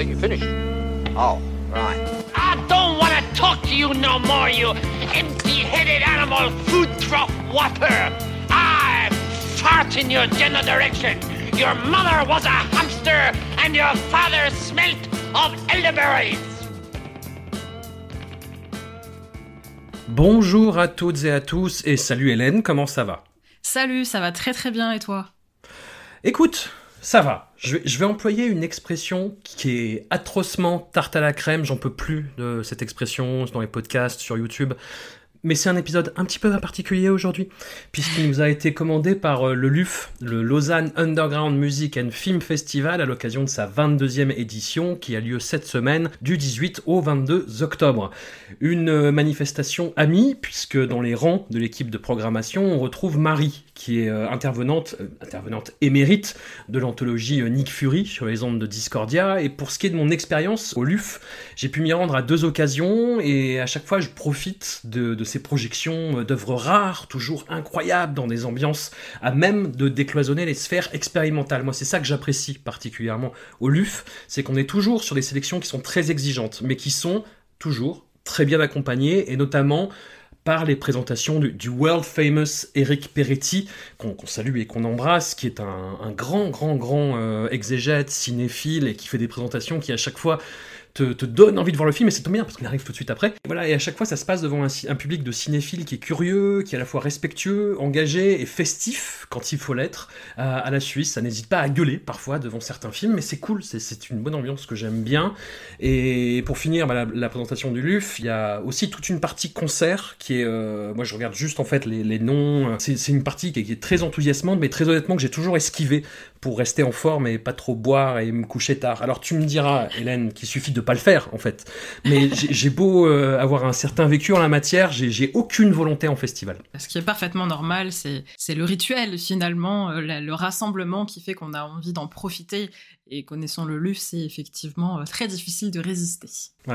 I think you finished. Oh, right. I don't want to talk to you no more, you empty-headed animal food trough whopper. I fart in your general direction. Your mother was a hamster and your father smelt of elderberries. Bonjour à toutes et à tous et salut Hélène, comment ça va? Salut, ça va très très bien et toi? Écoute, ça va. Je vais, employer une expression qui est atrocement tarte à la crème. J'en peux plus de cette expression dans les podcasts, sur YouTube. Mais c'est un épisode un petit peu particulier aujourd'hui, puisqu'il nous a été commandé par euh, le LUF, le Lausanne Underground Music and Film Festival, à l'occasion de sa 22e édition, qui a lieu cette semaine, du 18 au 22 octobre. Une euh, manifestation amie, puisque dans les rangs de l'équipe de programmation, on retrouve Marie, qui est euh, intervenante, euh, intervenante émérite de l'anthologie euh, Nick Fury sur les ondes de Discordia. Et pour ce qui est de mon expérience au LUF, j'ai pu m'y rendre à deux occasions et à chaque fois je profite de, de ces projections d'œuvres rares, toujours incroyables, dans des ambiances à même de décloisonner les sphères expérimentales. Moi, c'est ça que j'apprécie particulièrement au LUF, c'est qu'on est toujours sur des sélections qui sont très exigeantes, mais qui sont toujours très bien accompagnées et notamment les présentations du, world famous Eric Peretti, qu'on salue et qu'on embrasse, qui est un, un grand, grand, grand euh, exégète, cinéphile, et qui fait des présentations qui à chaque fois te, te donne envie de voir le film, et c'est tout bien parce qu'il arrive tout de suite après. Et voilà, et à chaque fois, ça se passe devant un, public de cinéphiles qui est curieux, qui est à la fois respectueux, engagé et festif quand il faut l'être. À, à la Suisse, ça n'hésite pas à gueuler parfois devant certains films, mais c'est cool, c'est- une bonne ambiance que j'aime bien. Et pour finir bah, la, présentation du LUF, il y a aussi toute une partie concert qui est, euh, moi je regarde juste en fait les, noms. C'est c'est une partie qui est, qui est très enthousiasmante, mais très honnêtement que j'ai toujours esquivé pour rester en forme et pas trop boire et me coucher tard. Alors tu me diras, Hélène, qu'il suffit de pas le faire en fait. Mais j'ai beau euh, avoir un certain vécu en la matière, j'ai aucune volonté en festival. Ce qui est parfaitement normal, c'est le rituel finalement, euh, le rassemblement qui fait qu'on a envie d'en profiter. Et connaissant le LUF, c'est effectivement euh, très difficile de résister.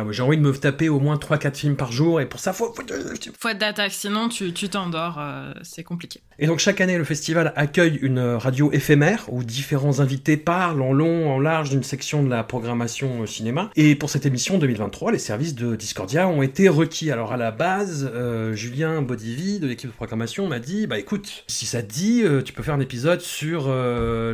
J'ai envie de me taper au moins 3-4 films par jour et pour ça faut, faut- Faut être d'attaque, sinon tu tu t'endors, euh, c'est compliqué. Et donc chaque année, le festival accueille une euh, radio éphémère où différents invités parlent en long, en large d'une section de la programmation cinéma. Et pour cette émission 2023, les services de Discordia ont été requis. Alors à la base, euh, Julien Bodivi de l'équipe de programmation m'a dit, bah écoute, si ça te dit, euh, tu peux faire un épisode sur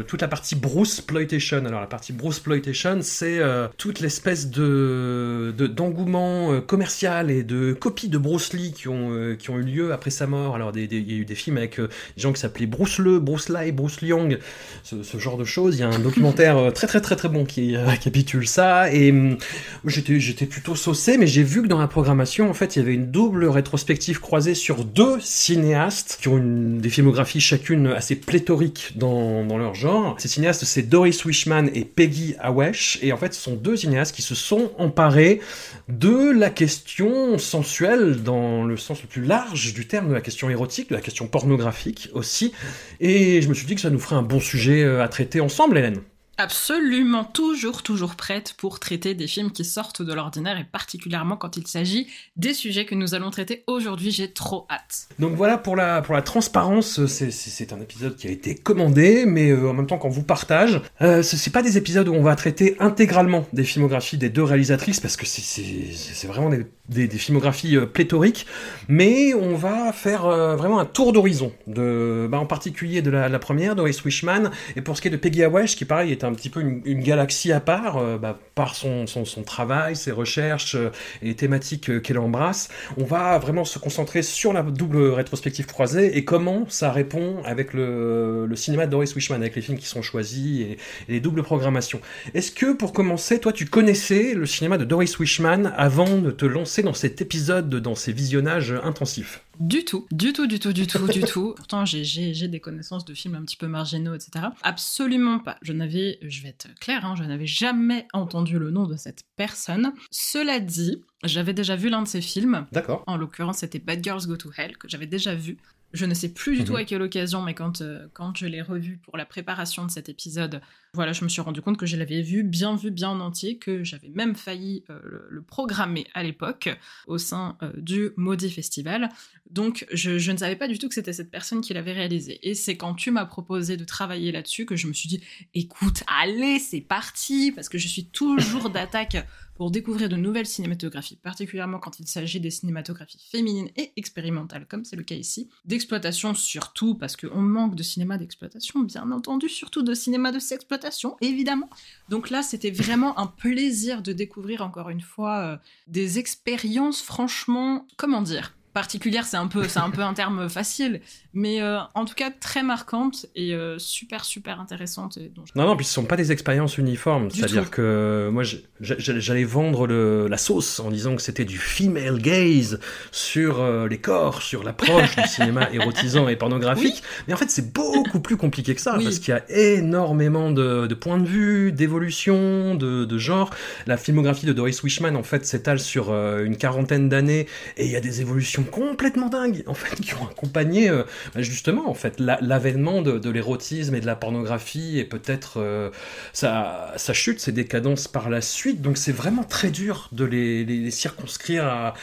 toute la partie Bruce Ploitation. Alors la partie Bruce Ploitation, c'est euh, toute l'espèce de de- d'engouement euh, commercial et de copies de Bruce Lee qui ont euh, qui ont eu lieu après sa mort. Alors il y a eu des films avec euh, des gens qui s'appelaient Bruce Le, Bruce Lai, Bruce Liang, ce, ce genre de choses. Il y a un documentaire très très très très bon qui récapitule ça. Et hum, j'étais j'étais plutôt saucé, mais j'ai vu que dans la programmation, en fait, il y avait une double rétrospective croisée sur deux cinéastes qui ont une, des filmographies chacune assez pléthoriques dans, dans leur genre. Ces cinéastes, c'est Doris Wishman et Peggy Awesh. Et en fait, ce sont deux cinéastes qui se sont emparés de la question sensuelle dans le sens le plus large du terme, de la question érotique, de la question pornographique aussi. Et je me suis dit que ça nous ferait un bon sujet euh, à traiter ensemble, Hélène. Absolument, toujours, toujours prête pour traiter des films qui sortent de l'ordinaire et particulièrement quand il s'agit des sujets que nous allons traiter aujourd'hui. J'ai trop hâte. Donc voilà pour la, pour la transparence, c'est- un épisode qui a été commandé, mais euh, en même temps qu'on vous partage. Euh, ce- c'est pas des épisodes où on va traiter intégralement des filmographies des deux réalisatrices, parce que c'est- vraiment des, des, filmographies euh, pléthoriques, mais on va faire euh, vraiment un tour d'horizon, bah, en particulier de la, la première, Doris Wishman, et pour ce qui est de Peggy Awesh, qui pareil est un petit peu une, galaxie à part, euh, bah, par son, travail, ses recherches euh, et thématiques euh, qu'elle embrasse, on va vraiment se concentrer sur la double rétrospective croisée et comment ça répond avec le, cinéma de Doris Wishman, avec les films qui sont choisis et les doubles programmations. Est-ce que pour commencer, toi tu connaissais le cinéma de Doris Wishman avant de te lancer dans cet épisode, dans ces visionnages intensifs? Du tout, du tout, du tout, du tout, du tout. Pourtant, j'ai- des connaissances de films un petit peu marginaux, etc. Absolument pas. Je n'avais, je vais être claire, hein, je n'avais jamais entendu le nom de cette personne. Cela dit, j'avais déjà vu l'un de ses films. D'accord. En l'occurrence, c'était Bad Girls Go to Hell, que j'avais déjà vu. Je ne sais plus du tout Mhm. à quelle occasion, mais quand, euh, quand je l'ai revu pour la préparation de cet épisode, voilà, je me suis rendu compte que je l'avais vu, bien vu, bien en entier, que j'avais même failli euh, le, le programmer à l'époque au sein euh, du Maudit Festival. Donc, je, je ne savais pas du tout que c'était cette personne qui l'avait réalisé. Et c'est quand tu m'as proposé de travailler là-dessus que je me suis dit, écoute, allez, c'est parti, parce que je suis toujours d'attaque pour découvrir de nouvelles cinématographies, particulièrement quand il s'agit des cinématographies féminines et expérimentales, comme c'est le cas ici. D'exploitation surtout, parce qu'on manque de cinéma d'exploitation, bien entendu, surtout de cinéma de sexploitation, évidemment. Donc là, c'était vraiment un plaisir de découvrir encore une fois euh, des expériences, franchement, comment dire particulière, c'est un peu, c'est un peu un terme facile, mais euh, en tout cas très marquante et euh, super super intéressante. Et Non, non, puis ce sont pas des expériences uniformes. C'est-à-dire que moi, j'ai- j'ai- j'allais vendre le- la sauce en disant que c'était du female gaze sur euh, les corps, sur l'approche du cinéma érotisant et pornographique. Mais en fait, c'est beaucoup plus compliqué que ça, Oui. parce qu'il y a énormément de, de points de vue, d'évolution, de, de genre. La filmographie de Doris Wishman, en fait, s'étale sur euh, une quarantaine d'années, et il y a des évolutions complètement dingues, en fait, qui ont accompagné euh, bah, justement, en fait, la- l'avènement de, de l'érotisme et de la pornographie, et peut-être euh, sa, sa chute, ses décadences par la suite. Donc c'est vraiment très dur de les, les- les circonscrire à,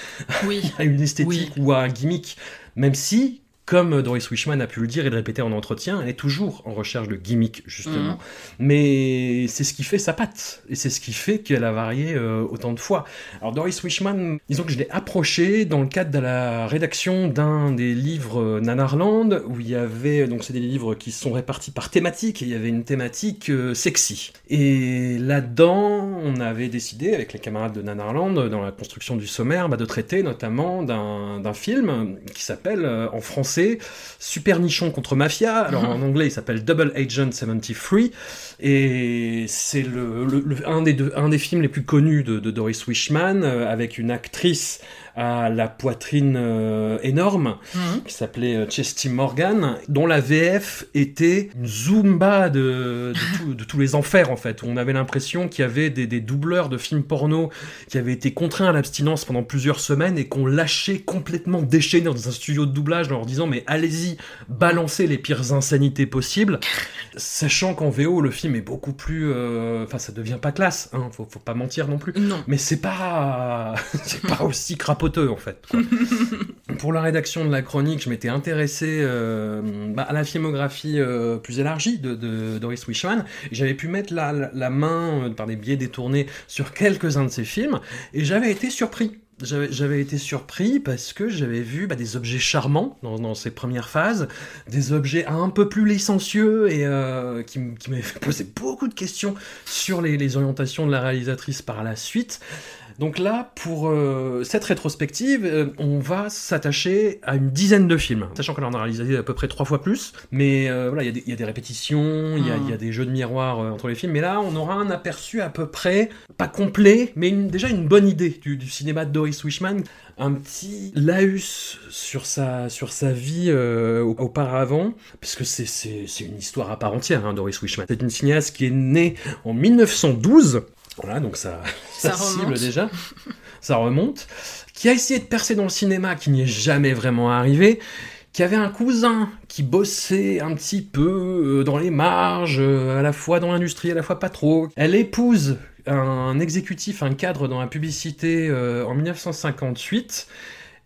Oui, à une esthétique ou à un gimmick, même si, comme Doris Wishman a pu le dire et le répéter en entretien, elle est toujours en recherche de gimmick, justement. Mhm. Mais c'est ce qui fait sa patte, et c'est ce qui fait qu'elle a varié euh, autant de fois. Alors Doris Wishman, disons que je l'ai approchée dans le cadre de la rédaction d'un des livres euh, Nanarland, où il y avait, donc c'est des livres qui sont répartis par thématique, et il y avait une thématique euh, sexy. Et là-dedans, on avait décidé, avec les camarades de Nanarland, dans la construction du sommaire, bah, de traiter notamment d'un d'un film qui s'appelle, euh, en français, Super Nichon contre Mafia. Alors en anglais, il s'appelle Double Agent 73. Et c'est le, le- le- un, des deux- un des films les plus connus de, de Doris Wishman, euh, avec une actrice à la poitrine euh, énorme, Mhm. qui s'appelait euh, Chesty Morgan, dont la VF était une zumba de, de, tout- de tous les enfers, en fait, où on avait l'impression qu'il y avait des, des doubleurs de films porno qui avaient été contraints à l'abstinence pendant plusieurs semaines et qu'on lâchait complètement déchaînés dans un studio de doublage en leur disant mais allez-y, balancez les pires insanités possibles, sachant qu'en VO le film est beaucoup plus... euh, Enfin ça devient pas classe, hein, faut, faut pas mentir non plus. non. Mais c'est pas, c'est pas aussi en fait. Pour la rédaction de la chronique, je m'étais intéressé euh, bah, à la filmographie euh, plus élargie de, de Doris Wishman. J'avais pu mettre la, la- la main euh, par des biais détournés sur quelques-uns de ses films, et j'avais été surpris. J'avais été surpris parce que j'avais vu bah, des objets charmants dans, dans ces premières phases, des objets un peu plus licencieux et euh, qui, m'avaient poser beaucoup de questions sur les, les orientations de la réalisatrice par la suite. Donc là, pour euh, cette rétrospective, euh, on va s'attacher à une dizaine de films, sachant qu'on en a réalisé à peu près trois fois plus. Mais euh, voilà, il y a des- il y, a des répétitions, il y, a- Mm. y a des jeux de miroir entre les films. Mais là, on aura un aperçu à peu près, pas complet, mais une- déjà une bonne idée du, du cinéma de Doris Wishman. Un petit laus sur sa, sur sa vie euh, au- auparavant, puisque c'est une histoire à part entière, hein, Doris Wishman. C'est une cinéaste qui est née en 1912. Voilà, donc ça, Ça cible déjà, ça remonte, qui a essayé de percer dans le cinéma, qui n'y est jamais vraiment arrivé, qui avait un cousin qui bossait un petit peu euh, dans les marges, euh, à la fois dans l'industrie, à la fois pas trop. Elle épouse un exécutif, un cadre dans la publicité euh, en 1958,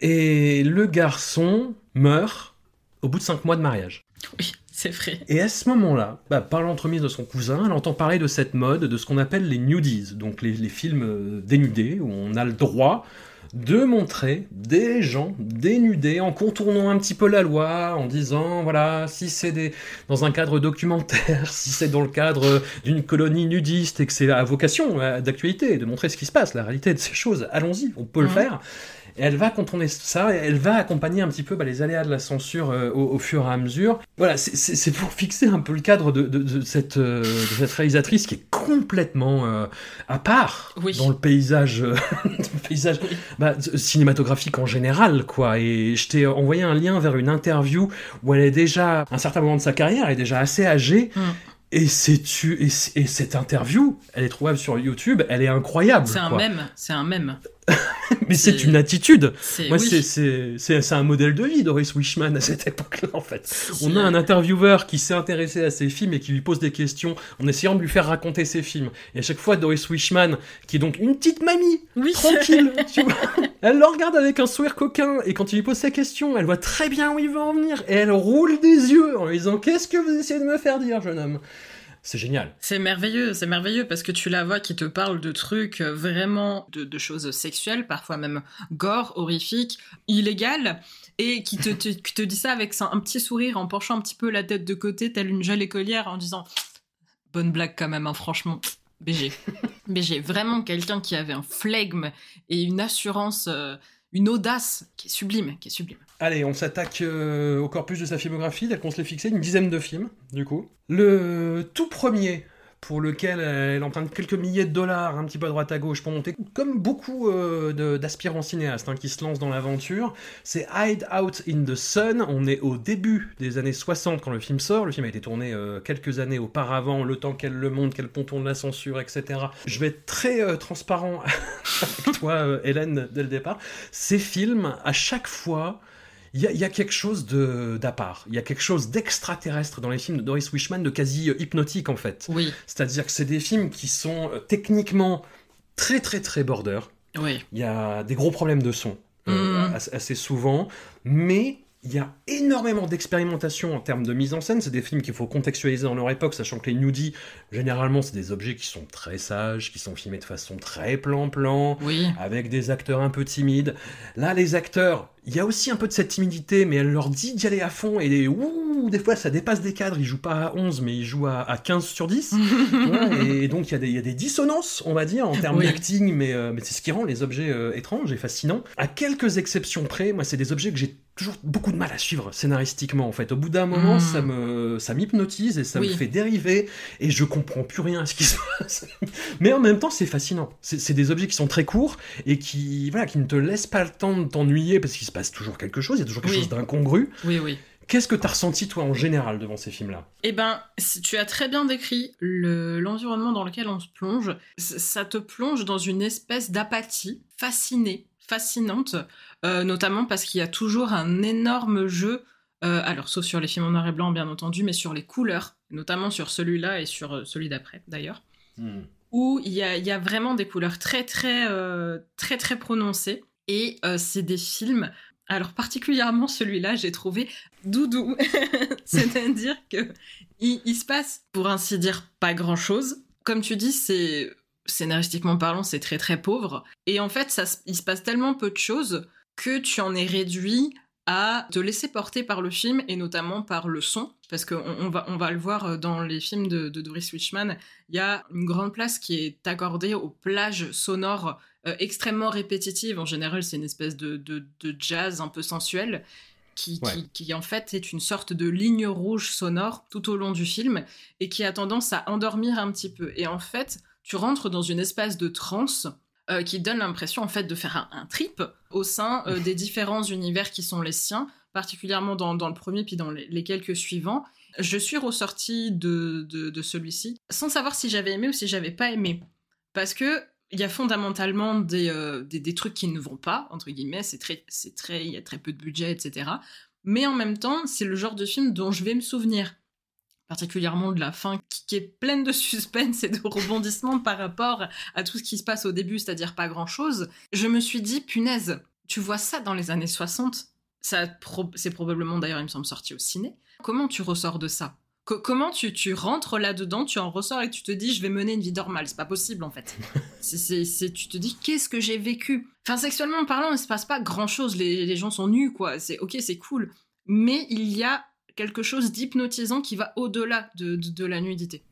et le garçon meurt au bout de cinq mois de mariage. Oui, c'est vrai. Et à ce moment-là, bah, par l'entremise de son cousin, elle entend parler de cette mode, de ce qu'on appelle les nudies, donc les, les films euh, dénudés, où on a le droit de montrer des gens dénudés en contournant un petit peu la loi, en disant, voilà, si c'est des, dans un cadre documentaire, si c'est dans le cadre d'une colonie nudiste et que c'est à vocation euh, d'actualité, de montrer ce qui se passe, la réalité de ces choses, allons-y, on peut le faire. Et elle va contourner ça, et elle va accompagner un petit peu bah, les aléas de la censure euh, au, au fur et à mesure. Voilà, c'est- pour fixer un peu le cadre de, de- de cette, euh, de cette réalisatrice qui est complètement euh, à part Oui. dans le paysage, dans le paysage bah, cinématographique en général, quoi. Et je t'ai envoyé un lien vers une interview où elle est déjà, à un certain moment de sa carrière, elle est déjà assez âgée. Mm. Et, tu, et, cette interview, elle est trouvable sur YouTube, elle est incroyable. C'est un quoi. mème, c'est un mème. Mais c'est une attitude. C'est Moi, oui. c'est- c'est c'est- c'est un modèle de vie, Doris Wishman, à cette époque-là, en fait. On a un intervieweur qui s'est intéressé à ses films et qui lui pose des questions en essayant de lui faire raconter ses films. Et à chaque fois, Doris Wishman, qui est donc une petite mamie, Oui. tranquille, tu vois, elle le regarde avec un sourire coquin et quand il lui pose sa question, elle voit très bien où il veut en venir et elle roule des yeux en lui disant Qu'est-ce que vous essayez de me faire dire, jeune homme? C'est génial. C'est merveilleux, c'est merveilleux parce que tu la vois qui te parle de trucs euh, vraiment, de, choses sexuelles, parfois même gore, horrifiques, illégales, et qui te, qui te dit ça avec un, un petit sourire en penchant un petit peu la tête de côté, telle une jeune écolière, en disant bonne blague quand même, hein, franchement. BG. BG, vraiment quelqu'un qui avait un flegme et une assurance, euh, une audace qui est sublime, qui est sublime. Allez, on s'attaque euh, au corpus de sa filmographie, tel qu'on se l'est fixé, une dizaine de films, du coup. Le tout premier, pour lequel elle emprunte quelques milliers de dollars, un petit peu à droite à gauche pour monter, comme beaucoup euh, d'aspirants cinéastes hein, qui se lancent dans l'aventure, c'est Hide Out in the Sun. On est au début des années 60 quand le film sort. Le film a été tourné euh, quelques années auparavant, le temps qu'elle le monte, qu'elle contourne la censure, etc. Je vais être très euh, transparent avec toi, euh, Hélène, dès le départ. Ces films, à chaque fois, il y, a- il y a quelque chose de d'à part. Il y a quelque chose d'extraterrestre dans les films de Doris Wishman, de quasi euh, hypnotique en fait. Oui, C'est-à-dire que c'est des films qui sont euh, techniquement très très très border. oui. Il y a des gros problèmes de son euh, as- assez souvent, mais il y a énormément d'expérimentation en termes de mise en scène. C'est des films qu'il faut contextualiser dans leur époque, sachant que les nudie, généralement, c'est des objets qui sont très sages, qui sont filmés de façon très plan-plan, Oui, avec des acteurs un peu timides. Là, les acteurs, il y a aussi un peu de cette timidité, mais elle leur dit d'y aller à fond, et ouh, des fois ça dépasse des cadres, ils jouent pas à 11, mais ils jouent à, à 15 sur 10. Ouais, et donc il y, a des- il y a des dissonances, on va dire, en termes Oui. d'acting, mais, euh, mais c'est ce qui rend les objets euh, étranges et fascinants. À quelques exceptions près, moi, c'est des objets que j'ai toujours beaucoup de mal à suivre scénaristiquement, en fait. Au bout d'un moment, Mm. ça me ça m'hypnotise et ça me fait dériver, et je comprends plus rien à ce qui se passe. mais en même temps, c'est fascinant. C'est des objets qui sont très courts et qui, voilà, qui ne te laissent pas le temps de t'ennuyer parce qu'il se passe toujours quelque chose, il y a toujours quelque Oui. chose d'incongru. oui, oui. Qu'est-ce que t'as ressenti, toi, en général, devant ces films-là? Eh ben, si tu as très bien décrit le- l'environnement dans lequel on se plonge. Ça te plonge dans une espèce d'apathie fascinée, fascinante, euh, notamment parce qu'il y a toujours un énorme jeu. euh, alors, sauf sur les films en noir et blanc, bien entendu, mais sur les couleurs, notamment sur celui-là et sur euh, celui d'après, d'ailleurs, où il y a, il y a vraiment des couleurs très, très, euh, très, très prononcées. Et c'est des films. Alors, particulièrement celui-là, j'ai trouvé doudou. C'est-à-dire que il, il se passe, pour ainsi dire, pas grand-chose. Comme tu dis, c'est scénaristiquement parlant, c'est très très pauvre. Et en fait, ça, il se passe tellement peu de choses que tu en es réduit à te laisser porter par le film et notamment par le son. Parce qu'on on va, on va le voir euh, dans les films de, de Doris Wishman, il y a une grande place qui est accordée aux plages sonores euh, extrêmement répétitives. En général, c'est une espèce de, de- de jazz un peu sensuel qui, Ouais. qui, qui, en fait est une sorte de ligne rouge sonore tout au long du film et qui a tendance à endormir un petit peu. Et en fait, tu rentres dans une espèce de transe euh, qui donne l'impression en fait de faire un, un trip au sein euh, des différents univers qui sont les siens, particulièrement dans, dans le premier puis dans les, les quelques suivants. Je suis ressortie de, de, de celui-ci sans savoir si j'avais aimé ou si j'avais pas aimé. Parce que il y a fondamentalement des, euh, des, des trucs qui ne vont pas, entre guillemets, c'est très, c'est très, il y a très peu de budget, etc. Mais en même temps, c'est le genre de film dont je vais me souvenir particulièrement de la fin, qui, est pleine de suspense et de rebondissements par rapport à tout ce qui se passe au début, c'est-à-dire pas grand-chose, je me suis dit, punaise, tu vois ça dans les années 60 ça, C'est probablement d'ailleurs, il me semble, sorti au ciné. Comment tu ressors de ça? Co- Comment tu, tu rentres là-dedans, tu en ressors et tu te dis, je vais mener une vie normale? C'est pas possible, en fait. C'est- tu te dis, qu'est-ce que j'ai vécu? Enfin, sexuellement parlant, il se passe pas grand-chose. Les, les gens sont nus, quoi. C'est ok, c'est cool. Mais il y a quelque chose d'hypnotisant qui va au-delà de, de- de la nudité.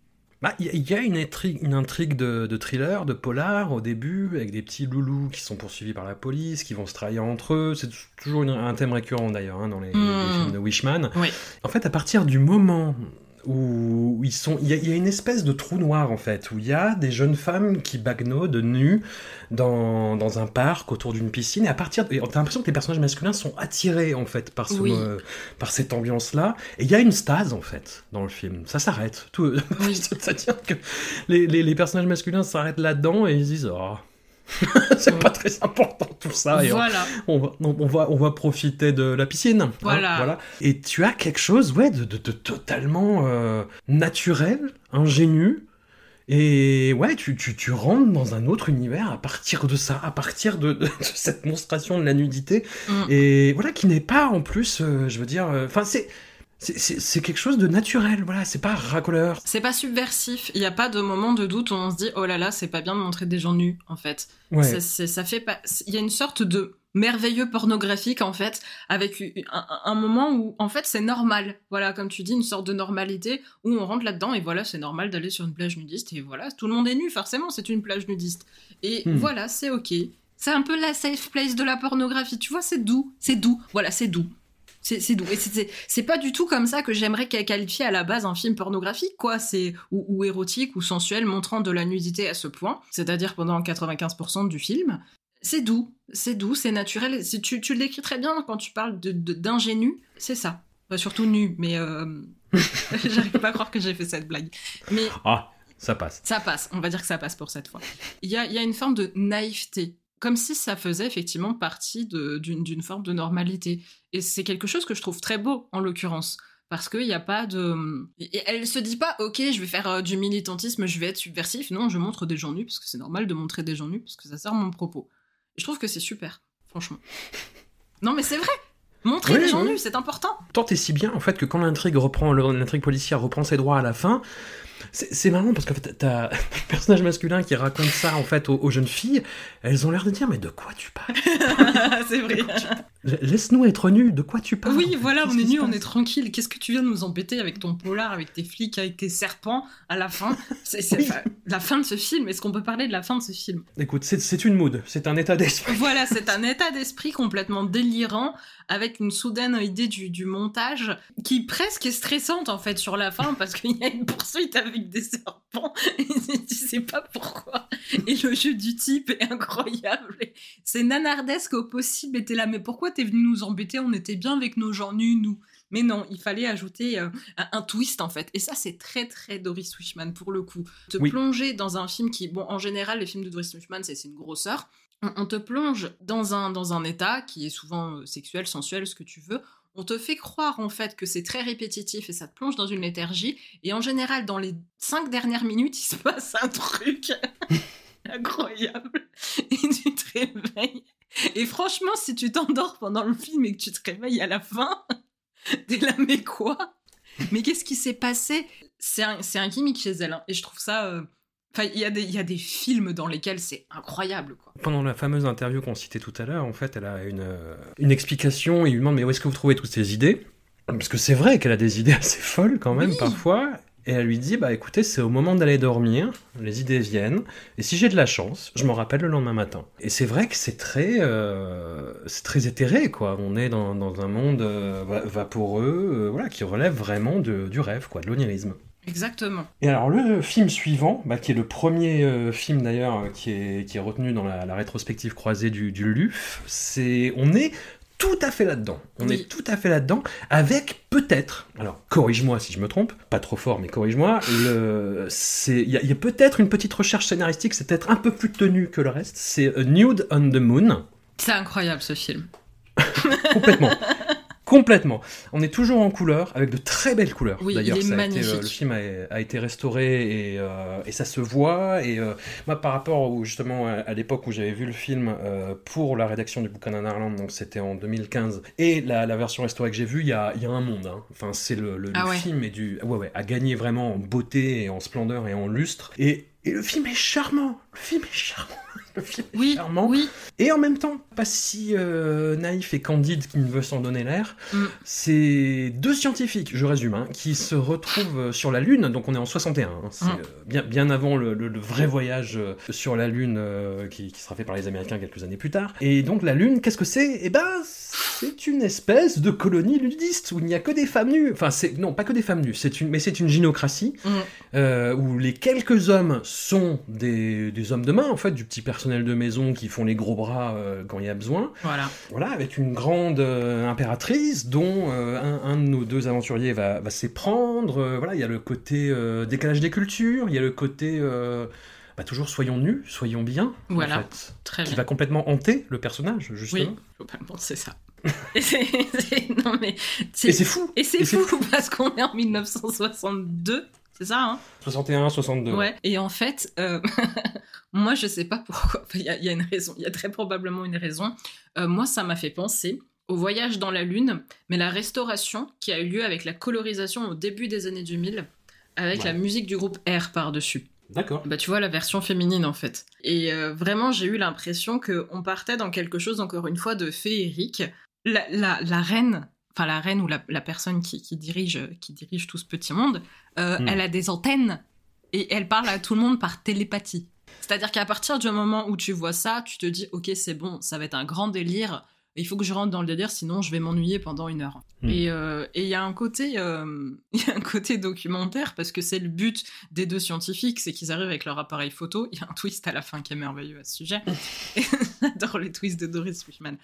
Bah, il y, a- il y a une intrigue, une intrigue de, de thriller, de polar au début, avec des petits loulous qui sont poursuivis par la police, qui vont se trahir entre eux. C'est toujours une- un thème récurrent d'ailleurs hein, dans les, les Mm. films de Wishman. Oui. En fait, à partir du moment où ils sont, il y, a- il y a une espèce de trou noir en fait, où il y a des jeunes femmes qui bagnaudent nues dans, dans un parc autour d'une piscine, et à partir, et t'as l'impression que les personnages masculins sont attirés en fait par ce, Oui. euh, par cette ambiance-là, et il y a une stase en fait dans le film. Ça s'arrête. Tout, Oui. c'est-à-dire que les, les, les personnages masculins s'arrêtent là-dedans et ils se disent, oh. c'est pas très important tout ça. Et Voilà. on va, on, va, on va profiter de la piscine. hein, Voilà. Et tu as quelque chose, ouais, de, de- de totalement euh, naturel, ingénu. Et ouais, tu, tu, tu rentres dans un autre univers à partir de ça, à partir de, de cette monstration de la nudité. Mm. Et voilà, qui n'est pas en plus, euh, je veux dire, enfin, c'est. c'est- C'est quelque chose de naturel, voilà, c'est pas racoleur. C'est pas subversif. Il n'y a pas de moment de doute où on se dit oh là là, c'est pas bien de montrer des gens nus en fait. Ouais. Ça, ça fait pas. Il y a une sorte de merveilleux pornographique en fait, avec un moment où en fait c'est normal. Voilà, comme tu dis, une sorte de normalité où on rentre là-dedans et voilà, c'est normal d'aller sur une plage nudiste et voilà, tout le monde est nu forcément, c'est une plage nudiste. Et Hmm. voilà, c'est ok. C'est un peu la safe place de la pornographie. Tu vois, c'est doux, c'est doux. Voilà, c'est doux. C'est doux. Et c'est- pas du tout comme ça que j'aimerais qu'elle qualifie à la base un film pornographique, quoi. C'est ou, ou érotique ou sensuel, montrant de la nudité à ce point, c'est-à-dire pendant 95% du film. C'est doux, c'est doux, c'est naturel. Tu, tu le décris très bien quand tu parles de de- d'ingénu, c'est ça. Surtout nu, mais euh, j'arrive pas à croire que j'ai fait cette blague. Mais Ah, ça passe. ça passe, on va dire que ça passe pour cette fois. Il y a, il y a une forme de naïveté, comme si ça faisait effectivement partie d'une forme de normalité. Et c'est quelque chose que je trouve très beau, en l'occurrence. Parce qu'il n'y a pas de... et Elle se dit pas, ok, je vais faire euh, du militantisme, je vais être subversif. Non, je montre des gens nus, parce que c'est normal de montrer des gens nus, parce que ça sert mon propos. Et je trouve que c'est super, franchement. Non, mais c'est vrai Montrer Oui, des gens oui. nus, c'est important tant et si bien en fait que quand l'intrigue reprend l'intrigue policière reprend ses droits à la fin c'est c'est marrant parce qu'en fait t'as un personnage masculin qui raconte ça en fait aux, aux jeunes filles. Elles ont l'air de dire mais de quoi tu parles? C'est vrai. Laisse-nous être nus de quoi tu parles Oui, voilà, on est nus, on est tranquille. Qu'est-ce que tu viens de nous embêter avec ton polar, avec tes flics, avec tes serpents à la fin? C'est Oui. la fin de ce film. Est-ce qu'on peut parler de la fin de ce film? Écoute c'est- c'est une mood c'est un état d'esprit. Voilà, c'est un état d'esprit complètement délirant, avec une soudaine idée du, du montage qui presque est stressante en fait sur la fin parce qu'il y a une poursuite avec des serpents et tu sais pas pourquoi. Et le jeu du type est incroyable. C'est nanardesque au possible. Et t'es là, mais pourquoi t'es venu nous embêter? On était bien avec nos gens nus, nous. Mais non, il fallait ajouter euh, un, un twist en fait. Et ça, c'est très très Doris Wishman pour le coup. Te Oui. plonger dans un film qui, bon, en général, les films de Doris Wishman, c'est c'est une grosseur. On, on te plonge dans un, dans un état qui est souvent euh, sexuel, sensuel, ce que tu veux. On te fait croire en fait que c'est très répétitif et ça te plonge dans une léthargie. Et en général, dans les cinq dernières minutes, il se passe un truc incroyable. Et tu te réveilles. Et franchement, si tu t'endors pendant le film et que tu te réveilles à la fin, t'es là, mais quoi? Mais qu'est-ce qui s'est passé? C'est un, c'est un gimmick chez elle. hein. Et je trouve ça. euh, Enfin, il y, a des- il y a des films dans lesquels c'est incroyable, quoi. pendant la fameuse interview qu'on citait tout à l'heure en fait elle a une, euh, une explication il lui demande mais où est-ce que vous trouvez toutes ces idées? Parce que c'est vrai qu'elle a des idées assez folles quand même Oui. parfois. Et elle lui dit bah écoutez c'est au moment d'aller dormir les idées viennent et si j'ai de la chance je m'en rappelle le lendemain matin. Et c'est vrai que c'est très euh, c'est très éthéré quoi. On est dans, dans un monde euh, va- vaporeux euh, voilà qui relève vraiment de- du rêve quoi de l'onirisme Exactement. et alors le film suivant, bah, qui est le premier euh, film d'ailleurs euh, qui est, qui est retenu dans la, la rétrospective croisée du, du LUF, c'est on est tout à fait là-dedans. On Oui. est tout à fait là-dedans avec peut-être, alors corrige-moi si je me trompe, pas trop fort mais corrige-moi, il y a, il y a peut-être une petite recherche scénaristique, c'est peut-être un peu plus tenu que le reste, c'est Nude on the Moon. C'est incroyable ce film. Complètement. Complètement. On est toujours en couleur, avec de très belles couleurs. Oui, D'ailleurs, euh, le film a, a été restauré et, euh, et ça se voit. Et euh, moi, par rapport au, justement à, à l'époque où j'avais vu le film euh, pour la rédaction du bouquin Ireland, donc c'était en 2015, et la, la version restaurée que j'ai vue, il y a, il y a un monde. hein. Enfin, c'est le, le- Ah le ouais. film est du, ouais, ouais, a gagné vraiment en beauté et en splendeur et en lustre. Et, et le film est charmant. Le film est charmant. Le film Oui, charmant. oui. Et en même temps, pas si euh, naïf et candide qu'il ne veut s'en donner l'air. Mm. C'est deux scientifiques, je résume, hein, qui se retrouvent sur la Lune. Donc on est en 61. hein, c'est Mm. euh, bien, bien avant le, le- le vrai voyage euh, sur la Lune qui, qui sera fait par les Américains quelques années plus tard. Et donc la Lune, qu'est-ce que c'est? Eh ben, c'est une espèce de colonie ludiste où il n'y a que des femmes nues. Enfin, c'est non, pas que des femmes nues. C'est une, mais c'est une gynocratie Mm. où les quelques hommes sont des, des hommes de main, en fait, du petit de maison qui font les gros bras euh, quand il y a besoin. Voilà. Voilà, avec une grande euh, impératrice dont euh, un, un de nos deux aventuriers va, va s'éprendre. Voilà, il y a le côté décalage des cultures, il y a le côté bah, toujours soyons nus, soyons bien, Voilà. en fait, Très qui bien. va complètement hanter le personnage, justement. Oui, globalement, c'est ça. Et c'est- Et fou Et c'est fou parce qu'on est en 1962, c'est ça, hein? 61, 62. Ouais. Et en fait, euh, moi, je sais pas pourquoi. Enfin, Il y, a- il y a une raison. Il y a très probablement une raison. Euh, moi, ça m'a fait penser au voyage dans la Lune, mais la restauration qui a eu lieu avec la colorisation au début des années 2000, avec Ouais. la musique du groupe R par-dessus. D'accord. Bah, tu vois, la version féminine, en fait. Et euh, vraiment, j'ai eu l'impression qu'on partait dans quelque chose, encore une fois, de féerique. La, la, la reine, enfin, la reine ou la, la personne qui, qui dirige, qui dirige tout ce petit monde, euh, Hmm. elle a des antennes et elle parle à tout le monde par télépathie. C'est-à-dire qu'à partir du moment où tu vois ça, tu te dis, ok, c'est bon, ça va être un grand délire. Il faut que je rentre dans le délire, sinon je vais m'ennuyer pendant une heure. Hmm. Et euh, et il y a un côté, euh, y a un côté documentaire parce que c'est le but des deux scientifiques, c'est qu'ils arrivent avec leur appareil photo. Il y a un twist à la fin qui est merveilleux à ce sujet. Et J'adore les twists de Doris Fishman.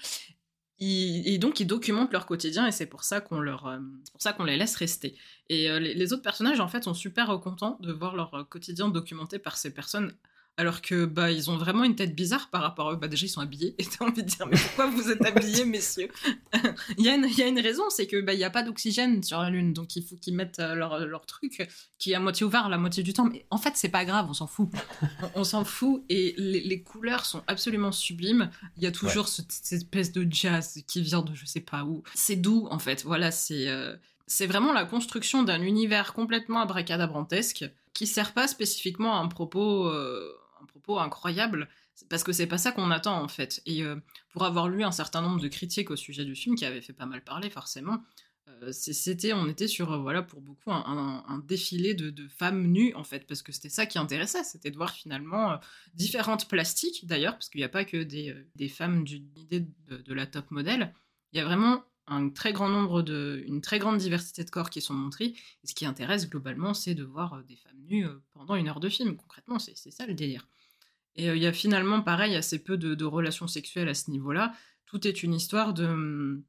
Et donc ils documentent leur quotidien et c'est pour ça qu'on leur, euh, pour ça qu'on les laisse rester. Et euh, les, autres personnages en fait sont super contents de voir leur euh, quotidien documenté par ces personnes. Alors que bah ils ont vraiment une tête bizarre par rapport à eux. Bah déjà ils sont habillés et t'as envie de dire mais pourquoi vous êtes habillés messieurs? Il, y a une, il y a une raison, c'est que bah il y a pas d'oxygène sur la lune, donc il faut qu'ils mettent euh, leur, leur truc qui est à moitié ouvert la moitié du temps. Mais en fait c'est pas grave, on s'en fout. On, on s'en fout et les, les couleurs sont absolument sublimes. Il y a toujours ce- cette espèce de jazz qui vient de je sais pas où. C'est doux en fait. Voilà, c'est euh, c'est vraiment la construction d'un univers complètement abracadabrantesque qui sert pas spécifiquement à un propos, euh, propos incroyable. C'est Parce que c'est pas ça qu'on attend en fait. Et euh, pour avoir lu un certain nombre de critiques au sujet du film qui avaient fait pas mal parler forcément, euh, c'était, on était sur euh, voilà pour beaucoup un, défilé de, femmes nues en fait parce que c'était ça qui intéressait, c'était de voir finalement différentes plastiques d'ailleurs parce qu'il n'y a pas que des, des femmes d'une idée de, la top modèle, il y a vraiment un très grand nombre de, une très grande diversité de corps qui sont montrés. Et ce qui intéresse globalement, c'est de voir des femmes nues pendant une heure de film. Concrètement, c'est ça le délire. Et euh, il y a finalement, pareil, assez peu de, relations sexuelles à ce niveau-là. Tout est une histoire de,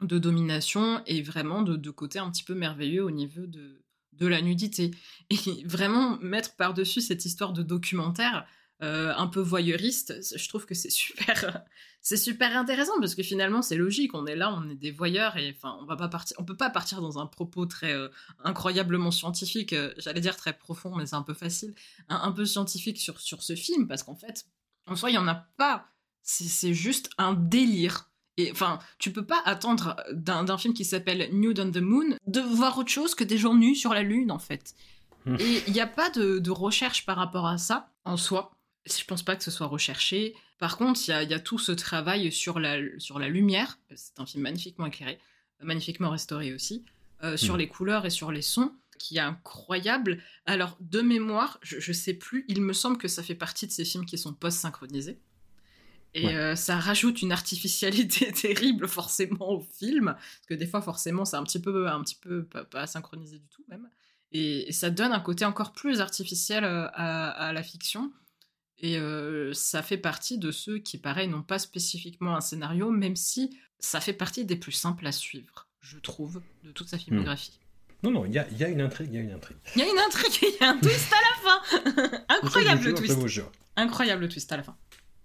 de domination et vraiment de, de côté un petit peu merveilleux au niveau de, de la nudité. Et vraiment mettre par-dessus cette histoire de documentaire euh, un peu voyeuriste, je trouve que c'est super, c'est super intéressant parce que finalement c'est logique. On est là, on est des voyeurs et enfin on va pas partir, on peut pas partir dans un propos très euh, incroyablement scientifique. euh, J'allais dire très profond, mais c'est un peu facile, un, un peu scientifique sur sur ce film parce qu'en fait, en soi il y en a pas. C'est juste un délire. Et enfin, tu peux pas attendre d'un film qui s'appelle Nude on the Moon de voir autre chose que des gens nus sur la lune en fait. Hmm. Et il n'y a pas de, de recherche par rapport à ça en soi. Je pense pas que ce soit recherché. Par contre, il y a, il y a tout ce travail sur la, sur la lumière. C'est un film magnifiquement éclairé, magnifiquement restauré aussi. euh, sur Mhm. les couleurs et sur les sons, qui est incroyable. Alors, de mémoire, je, je sais plus, il me semble que ça fait partie de ces films qui sont post-synchronisés. Et Ouais. euh, ça rajoute une artificialité terrible forcément au film, parce que des fois forcément c'est un petit peu, un petit peu pas, pas synchronisé du tout même. Et, et ça donne un côté encore plus artificiel euh, à, à la fiction. Et euh, ça fait partie de ceux qui, pareil, n'ont pas spécifiquement un scénario, même si ça fait partie des plus simples à suivre, je trouve, de toute sa filmographie. Non, non, il y a, il y a une intrigue, il y a une intrigue. Il y a une intrigue, il y a un twist à la fin Incroyable le twist. Incroyable le twist à la fin.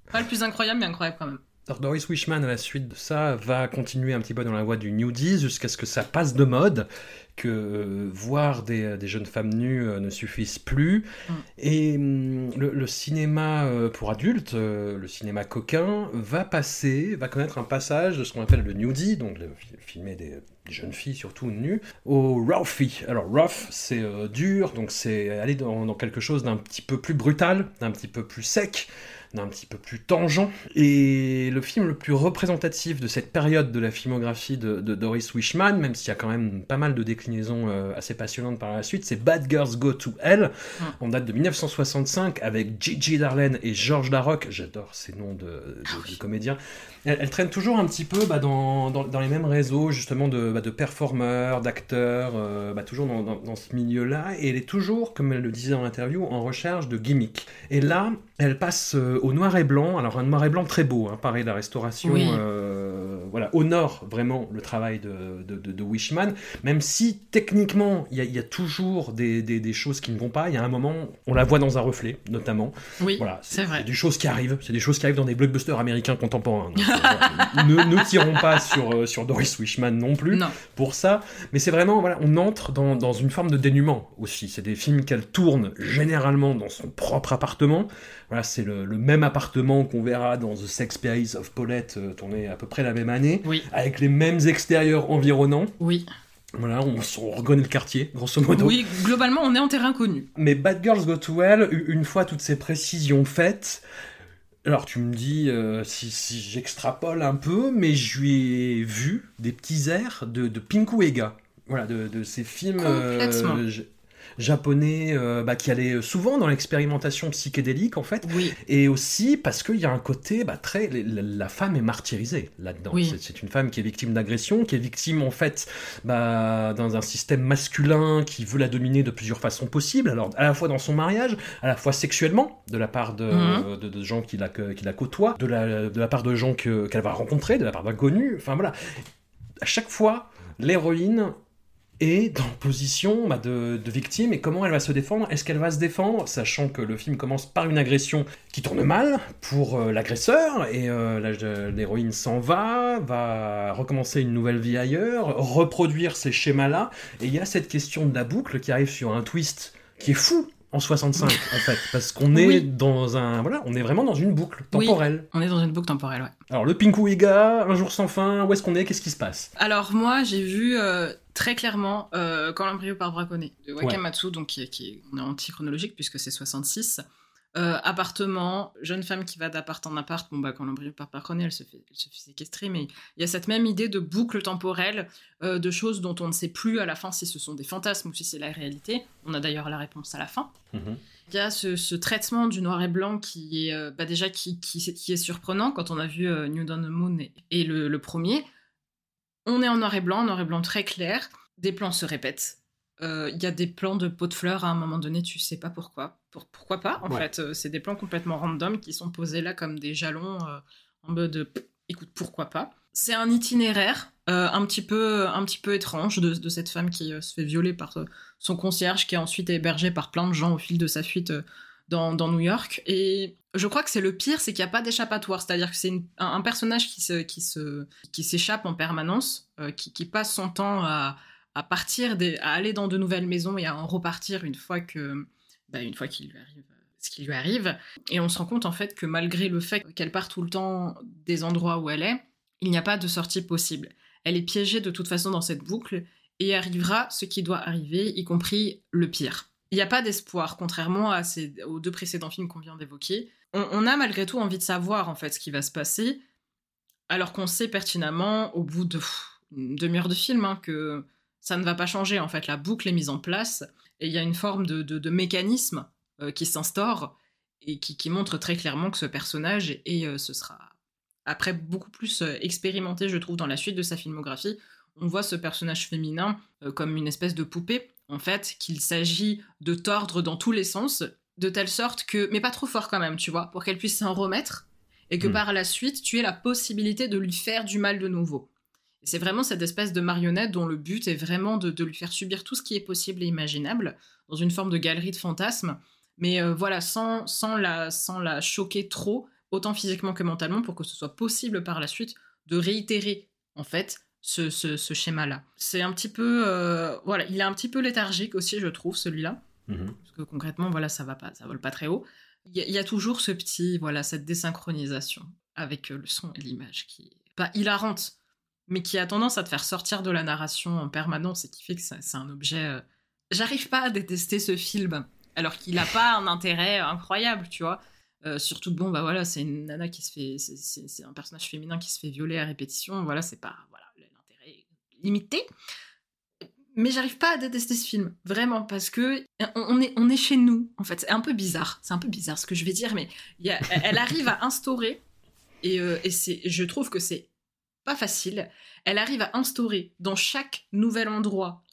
Pas le plus incroyable, mais incroyable quand même. Alors, Doris Wishman, à la suite de ça, va continuer un petit peu dans la voie du nudies jusqu'à ce que ça passe de mode, que euh, voir des, des jeunes femmes nues euh, ne suffisent plus. Mm. Et hum, le, le cinéma euh, pour adultes, euh, le cinéma coquin, va passer, va connaître un passage de ce qu'on appelle le nudie, donc le, filmer des, des jeunes filles surtout nues, au roughy. Alors rough, c'est euh, dur, donc c'est aller dans, dans quelque chose d'un petit peu plus brutal, d'un petit peu plus sec d'un petit peu plus tangent. Et le film le plus représentatif de cette période de la filmographie de, de Doris Wishman, même s'il y a quand même pas mal de déclinaisons euh, assez passionnantes par la suite, c'est Bad Girls Go to Hell. Mm. On date de 1965 avec Gigi Darlene et George Larocque. J'adore ces noms de, de- de comédiens. Elle, elle traîne toujours un petit peu bah, dans, dans, dans les mêmes réseaux, justement, de, bah, de performeurs, d'acteurs, euh, bah, toujours dans, dans, dans ce milieu-là. Et elle est toujours, comme elle le disait dans l'interview, en recherche de gimmicks. Et là, elle passe euh, au noir et blanc. Alors, un noir et blanc très beau, hein, pareil, la restauration Oui. Euh, honore vraiment le travail de, de, de- de Wishman, même si techniquement, il y a, il y a toujours des, des, des choses qui ne vont pas. Il y a un moment, on la voit dans un reflet, notamment. Oui, Voilà, c'est vrai. des choses qui arrivent, c'est des choses qui arrivent dans des blockbusters américains contemporains. Donc, euh, voilà. ne, ne tirons pas sur, euh, sur Doris Wishman non plus Non. pour ça, mais c'est vraiment, voilà, on entre dans, dans une forme de dénuement aussi. C'est des films qu'elle tourne généralement dans son propre appartement. Voilà, c'est le, le même appartement qu'on verra dans The Sex Pies of Paulette, euh, tourné à peu près la même année, Oui, avec les mêmes extérieurs environnants. oui. Voilà, on, on reconnaît le quartier, grosso modo. Oui, globalement, on est en terrain connu. Mais Bad Girls Go to Hell, une fois toutes ces précisions faites, alors tu me dis euh, si, si j'extrapole un peu, mais je lui ai vu des petits airs de, de Pinku Ega. Voilà, de, de ces films euh, Complètement. Japonais euh, bah, qui allaient souvent dans l'expérimentation psychédélique en fait. Oui, Et aussi parce qu'il y a un côté bah, très. La, la femme est martyrisée là-dedans. Oui. C'est- une femme qui est victime d'agression, qui est victime en fait bah, dans un système masculin qui veut la dominer de plusieurs façons possibles. Alors à la fois dans son mariage, à la fois sexuellement, de la part de, Mhm. de, de gens qui la, que- qui la côtoient, de la, de la part de gens que- qu'elle va rencontrer, de la part d'inconnus. Enfin voilà. À chaque fois, l'héroïne est dans position bah, de, de victime et comment elle va se défendre Est-ce qu'elle va se défendre, sachant que le film commence par une agression qui tourne mal pour euh, l'agresseur et euh, l'héroïne s'en va, va recommencer une nouvelle vie ailleurs, reproduire ces schémas-là et il y a cette question de la boucle qui arrive sur un twist qui est fou en 65 en fait parce qu'on est Oui. dans un voilà on est vraiment dans une boucle Oui. temporelle on est dans une boucle temporelle, ouais. alors le Pinku Iga un jour sans fin où est-ce qu'on est? Qu'est-ce qui se passe? Alors moi, j'ai vu euh, très clairement euh, Quand l'embryo part braconner de Wakamatsu, donc qui est, qui est- on est anti-chronologique puisque c'est 66. Euh, appartement, jeune femme qui va d'appart en appart, bon bah quand l'embryo part braconner, elle se fait, elle se fait séquestrer, mais il y a cette même idée de boucle temporelle, euh, de choses dont on ne sait plus à la fin si ce sont des fantasmes ou si c'est la réalité. On a d'ailleurs la réponse à la fin. Il y a ce, ce traitement du noir et blanc qui est euh, bah déjà qui, qui, qui est surprenant quand on a vu euh, New Dawn Moon et, et le, le premier. On est en noir et blanc, noir et blanc très clair. Des plans se répètent. Euh, Il y a des plans de pots de fleurs à un moment donné, tu sais pas pourquoi. Pour, pourquoi pas, en Ouais. fait. Euh, C'est des plans complètement random qui sont posés là comme des jalons euh, en mode euh, pff, écoute, pourquoi pas. C'est un itinéraire euh, un, petit peu, un petit peu étrange de, de cette femme qui euh, se fait violer par euh, son concierge, qui est ensuite hébergé par plein de gens au fil de sa fuite euh, dans, New York. Et je crois que c'est le pire, c'est qu'il n'y a pas d'échappatoire. C'est-à-dire que c'est un, personnage qui se, qui se, qui s'échappe en permanence, euh, qui, passe son temps à, à partir, à aller dans de nouvelles maisons et à en repartir une fois que, bah, une fois qu'il lui arrive euh, ce qui lui arrive. Et on se rend compte en fait que malgré le fait qu'elle part tout le temps des endroits où elle est, il n'y a pas de sortie possible. Elle est piégée de toute façon dans cette boucle et arrivera ce qui doit arriver, y compris le pire. Il n'y a pas d'espoir, contrairement aux deux précédents films qu'on vient d'évoquer. On, a malgré tout envie de savoir en fait ce qui va se passer, alors qu'on sait pertinemment au bout de une demi-heure de film hein, que ça ne va pas changer. En fait, la boucle est mise en place et il y a une forme de, mécanisme euh, qui s'instaure et qui, montre très clairement que ce personnage et euh, ce sera après beaucoup plus euh, expérimenté, je trouve, dans la suite de sa filmographie. On voit ce personnage féminin comme une espèce de poupée, en fait, qu'il s'agit de tordre dans tous les sens, de telle sorte que, mais pas trop fort quand même, tu vois, pour qu'elle puisse s'en remettre et que Mm. par la suite, tu aies la possibilité de lui faire du mal de nouveau. C'est vraiment cette espèce de marionnette dont le but est vraiment de, de lui faire subir tout ce qui est possible et imaginable, dans une forme de galerie de fantasmes, mais euh, voilà, sans, sans, la, sans la choquer trop, autant physiquement que mentalement, pour que ce soit possible par la suite de réitérer, en fait, ce, ce, schéma-là. C'est un petit peu, euh, voilà, il est un petit peu léthargique aussi, je trouve, celui-là, Mhm. parce que concrètement, voilà, ça va pas, ça vole pas très haut. Il y, a- il y a toujours ce petit, voilà, cette désynchronisation avec euh, le son et l'image qui est pas hilarante, mais qui a tendance à te faire sortir de la narration en permanence et qui fait que c'est un objet. euh, J'arrive pas à détester ce film, alors qu'il a pas un intérêt incroyable, tu vois. Euh, surtout bon, bah voilà, c'est une nana qui se fait, c'est- un personnage féminin qui se fait violer à répétition. Voilà, c'est pas, voilà, limité. Mais j'arrive pas à détester ce film, vraiment, parce que on est, on est chez nous, en fait. C'est un peu bizarre, c'est un peu bizarre ce que je vais dire, mais il y a- elle arrive à instaurer, et, euh, et c'est, je trouve que c'est pas facile, elle arrive à instaurer dans chaque nouvel endroit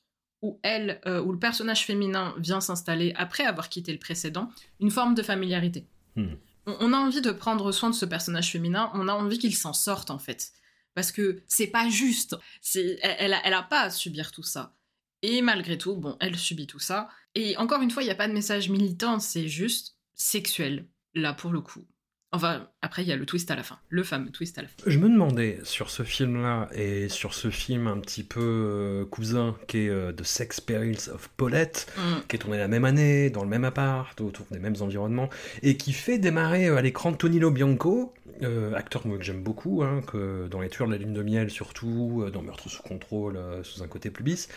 où elle, euh, où le personnage féminin vient s'installer après avoir quitté le précédent, une forme de familiarité. Hmm. On, on a envie de prendre soin de ce personnage féminin, on a envie qu'il s'en sorte en fait. Parce que c'est pas juste. Elle, elle a pas à subir tout ça. Et malgré tout, bon, elle subit tout ça. Et encore une fois, il n'y a pas de message militant, c'est juste sexuel, là pour le coup. Enfin, après, il y a le twist à la fin, le fameux twist à la fin. Je me demandais sur ce film-là et sur ce film un petit peu euh, cousin qui est euh, The Sex Perils of Paulette, Mm. qui est tourné la même année, dans le même appart, autour des mêmes environnements, et qui fait démarrer euh, à l'écran Tonino Bianco, acteur que j'aime beaucoup, hein, que dans Les Tueurs de la Lune de Miel surtout, dans Meurtre sous contrôle, sous un côté plus bis.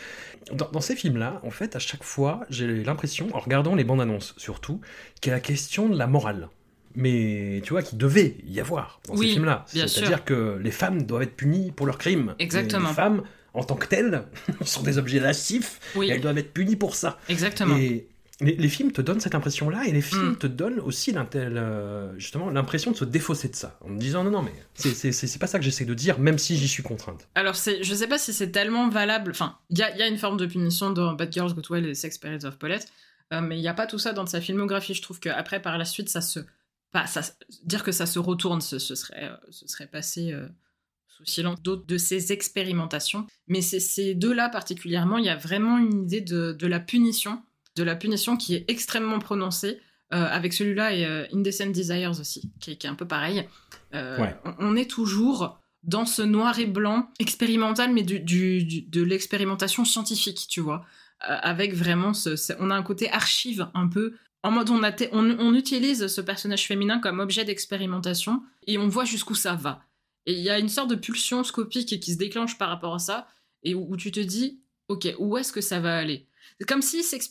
Dans, dans ces films-là, en fait, à chaque fois, j'ai l'impression, en regardant les bandes annonces surtout, qu'il y a la question de la morale. Mais tu vois, qu'il devait y avoir dans Oui, ces films-là. C'est-à-dire que les femmes doivent être punies pour leurs crimes. Exactement. Et les femmes, en tant que telles, sont des objets lascifs Oui, et elles doivent être punies pour ça. exactement. Et les, les films te donnent cette impression-là, et les films Mm. te donnent aussi euh, justement l'impression de se défausser de ça, en me disant non, non, mais c'est- pas ça que j'essaie de dire, même si j'y suis contrainte. Alors, je sais pas si c'est tellement valable. Enfin, il y a, il y a une forme de punition dans Bad Girls Go Well et Sex Periods of Paulette, euh, mais il n'y a pas tout ça dans sa filmographie. Je trouve qu'après, par la suite, ça se. Ça, dire que ça se retourne, ce, ce serait, euh, ce serait passé euh, sous silence d'autres de ces expérimentations. Mais ces deux-là particulièrement, il y a vraiment une idée de, de la punition, de la punition qui est extrêmement prononcée. euh, avec celui-là et euh, Indecent Desires aussi, qui est, qui est un peu pareil. Ouais. on, on est toujours dans ce noir et blanc expérimental, mais du, du- du- de l'expérimentation scientifique, tu vois. Avec vraiment ce- On a un côté archive un peu. En mode, on, utilise ce personnage féminin comme objet d'expérimentation et on voit jusqu'où ça va. Et il y a une sorte de pulsion scopique qui se déclenche par rapport à ça et où, tu te dis, ok, où est-ce que ça va aller? Comme si Sex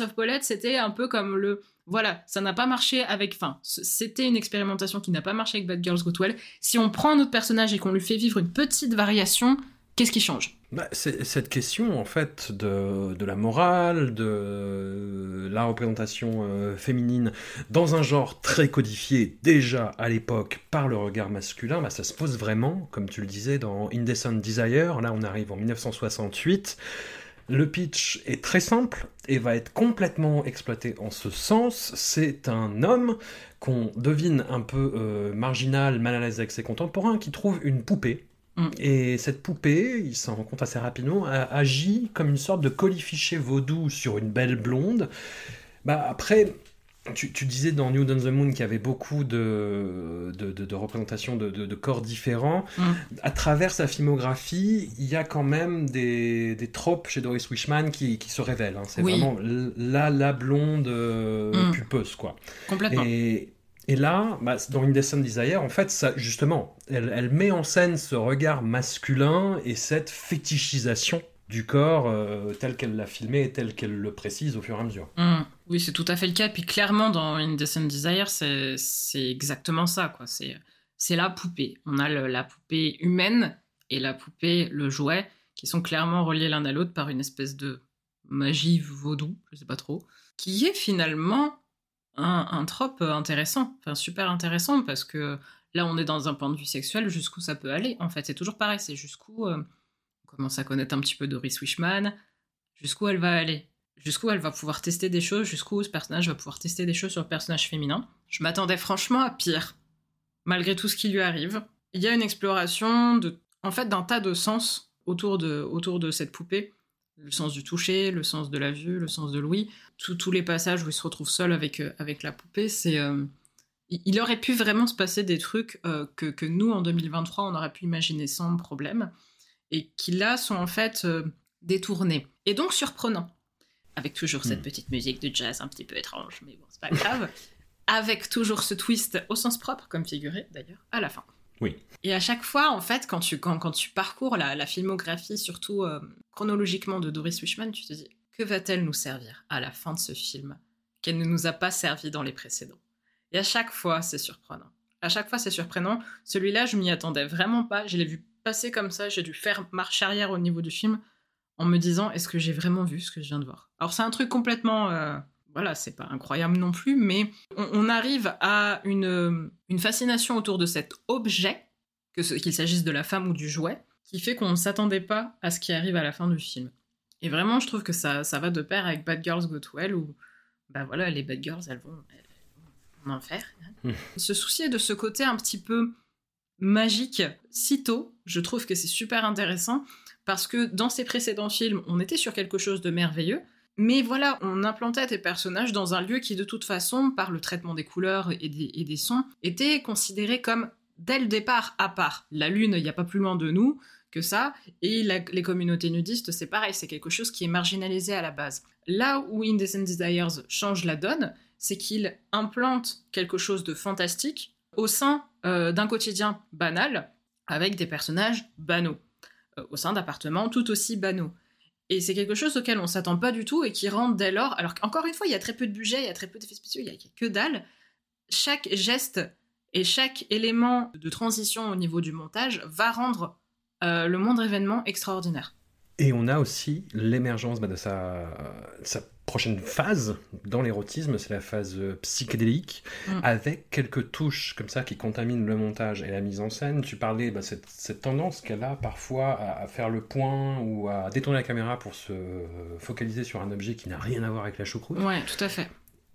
of Paulette, c'était un peu comme le. Voilà, ça n'a pas marché avec. Enfin, c'était une expérimentation qui n'a pas marché avec Bad Girls Go Well. Si on prend un autre personnage et qu'on lui fait vivre une petite variation, qu'est-ce qui change? Bah, cette question, en fait, de, de la morale, de la représentation euh, féminine dans un genre très codifié déjà à l'époque par le regard masculin, bah, ça se pose vraiment, comme tu le disais, dans Indecent Desire. Là, on arrive en 1968. Le pitch est très simple et va être complètement exploité en ce sens. C'est un homme qu'on devine un peu euh, marginal, mal à l'aise avec ses contemporains, qui trouve une poupée. Mm. Et cette poupée, il s'en rend compte assez rapidement, a- agit comme une sorte de colifichet vaudou sur une belle blonde. Bah après, tu, tu disais dans New on the Moon qu'il y avait beaucoup de, de, de- de représentations de, corps différents. Mm. À travers sa filmographie, il y a quand même des, des tropes chez Doris Wishman qui, qui se révèlent. hein. C'est Oui. vraiment la, la blonde euh, Mm. pulpeuse, quoi. Complètement. Et, et là, bah, dans Indecent Desire, en fait, ça, justement, elle, met en scène ce regard masculin et cette fétichisation du corps euh, tel qu'elle l'a filmé et tel qu'elle le précise au fur et à mesure. Mm. Oui, c'est tout à fait le cas. Puis clairement, dans Indecent Desire, c'est exactement ça. quoi. C'est la poupée. On a la poupée humaine et la poupée, le jouet, qui sont clairement reliés l'un à l'autre par une espèce de magie vaudou, je sais pas trop, qui est finalement un, trope intéressant, enfin super intéressant, parce que là, on est dans un point de vue sexuel, jusqu'où ça peut aller. En fait, c'est toujours pareil, c'est jusqu'où euh, on commence à connaître un petit peu Doris Wishman, jusqu'où elle va aller jusqu'où elle va pouvoir tester des choses, jusqu'où ce personnage va pouvoir tester des choses sur le personnage féminin. Je m'attendais franchement à pire, malgré tout ce qui lui arrive. Il y a une exploration de, en fait, d'un tas de sens autour de, autour de cette poupée. Le sens du toucher, le sens de la vue, le sens de l'ouïe. Tous- les passages où il se retrouve seul avec, euh, avec la poupée, c'est... euh, il aurait pu vraiment se passer des trucs euh, que, que nous, en 2023, on aurait pu imaginer sans problème. et qui là sont en fait détournés. Et donc surprenants. Avec toujours cette Hmm. petite musique de jazz un petit peu étrange, mais bon, c'est pas grave. avec toujours ce twist au sens propre, comme figuré d'ailleurs, à la fin. Oui. Et à chaque fois, en fait, quand tu, quand, quand tu parcours la, la filmographie, surtout euh, chronologiquement de Doris Wishman, tu te dis que va-t-elle nous servir à la fin de ce film qu'elle ne nous a pas servi dans les précédents? Et à chaque fois, c'est surprenant. À chaque fois, c'est surprenant. Celui-là, je m'y attendais vraiment pas. Je l'ai vu passer comme ça. J'ai dû faire marche arrière au niveau du film en me disant est-ce que j'ai vraiment vu ce que je viens de voir? Alors, c'est un truc complètement. euh, voilà, c'est pas incroyable non plus, mais on, on arrive à une, une fascination autour de cet objet, que qu'il s'agisse de la femme ou du jouet, qui fait qu'on ne s'attendait pas à ce qui arrive à la fin du film. Et vraiment, je trouve que ça, ça va de pair avec Bad Girls Go to Hell, où bah voilà, les Bad Girls, elles vont, elles vont en enfer. Se soucier de ce côté un petit peu magique si tôt, je trouve que c'est super intéressant, parce que dans ces précédents films, on était sur quelque chose de merveilleux, mais voilà, on implantait tes personnages dans un lieu qui, de toute façon, par le traitement des couleurs et des, sons, était considéré comme, dès le départ, à part. La Lune, il n'y a pas plus loin de nous que ça, et les communautés nudistes, c'est pareil, c'est quelque chose qui est marginalisé à la base. Là où Indecent Desires change la donne, c'est qu'il implante quelque chose de fantastique au sein euh, d'un quotidien banal, avec des personnages banaux, euh, au sein d'appartements tout aussi banaux. Et c'est quelque chose auquel on s'attend pas du tout et qui rend dès lors, alors qu'encore une fois, il y a très peu de budget, il y a très peu d'effets spéciaux, il y a que dalle. Chaque geste et chaque élément de transition au niveau du montage va rendre euh, le moindre événement extraordinaire. Et on a aussi l'émergence bah, de, sa, sa prochaine phase dans l'érotisme, c'est la phase euh, psychédélique, Mm. avec quelques touches comme ça qui contaminent le montage et la mise en scène. Tu parlais de cette, cette tendance qu'elle a parfois à, à faire le point ou à détourner la caméra pour se focaliser sur un objet qui n'a rien à voir avec la choucroute. Ouais, tout à fait.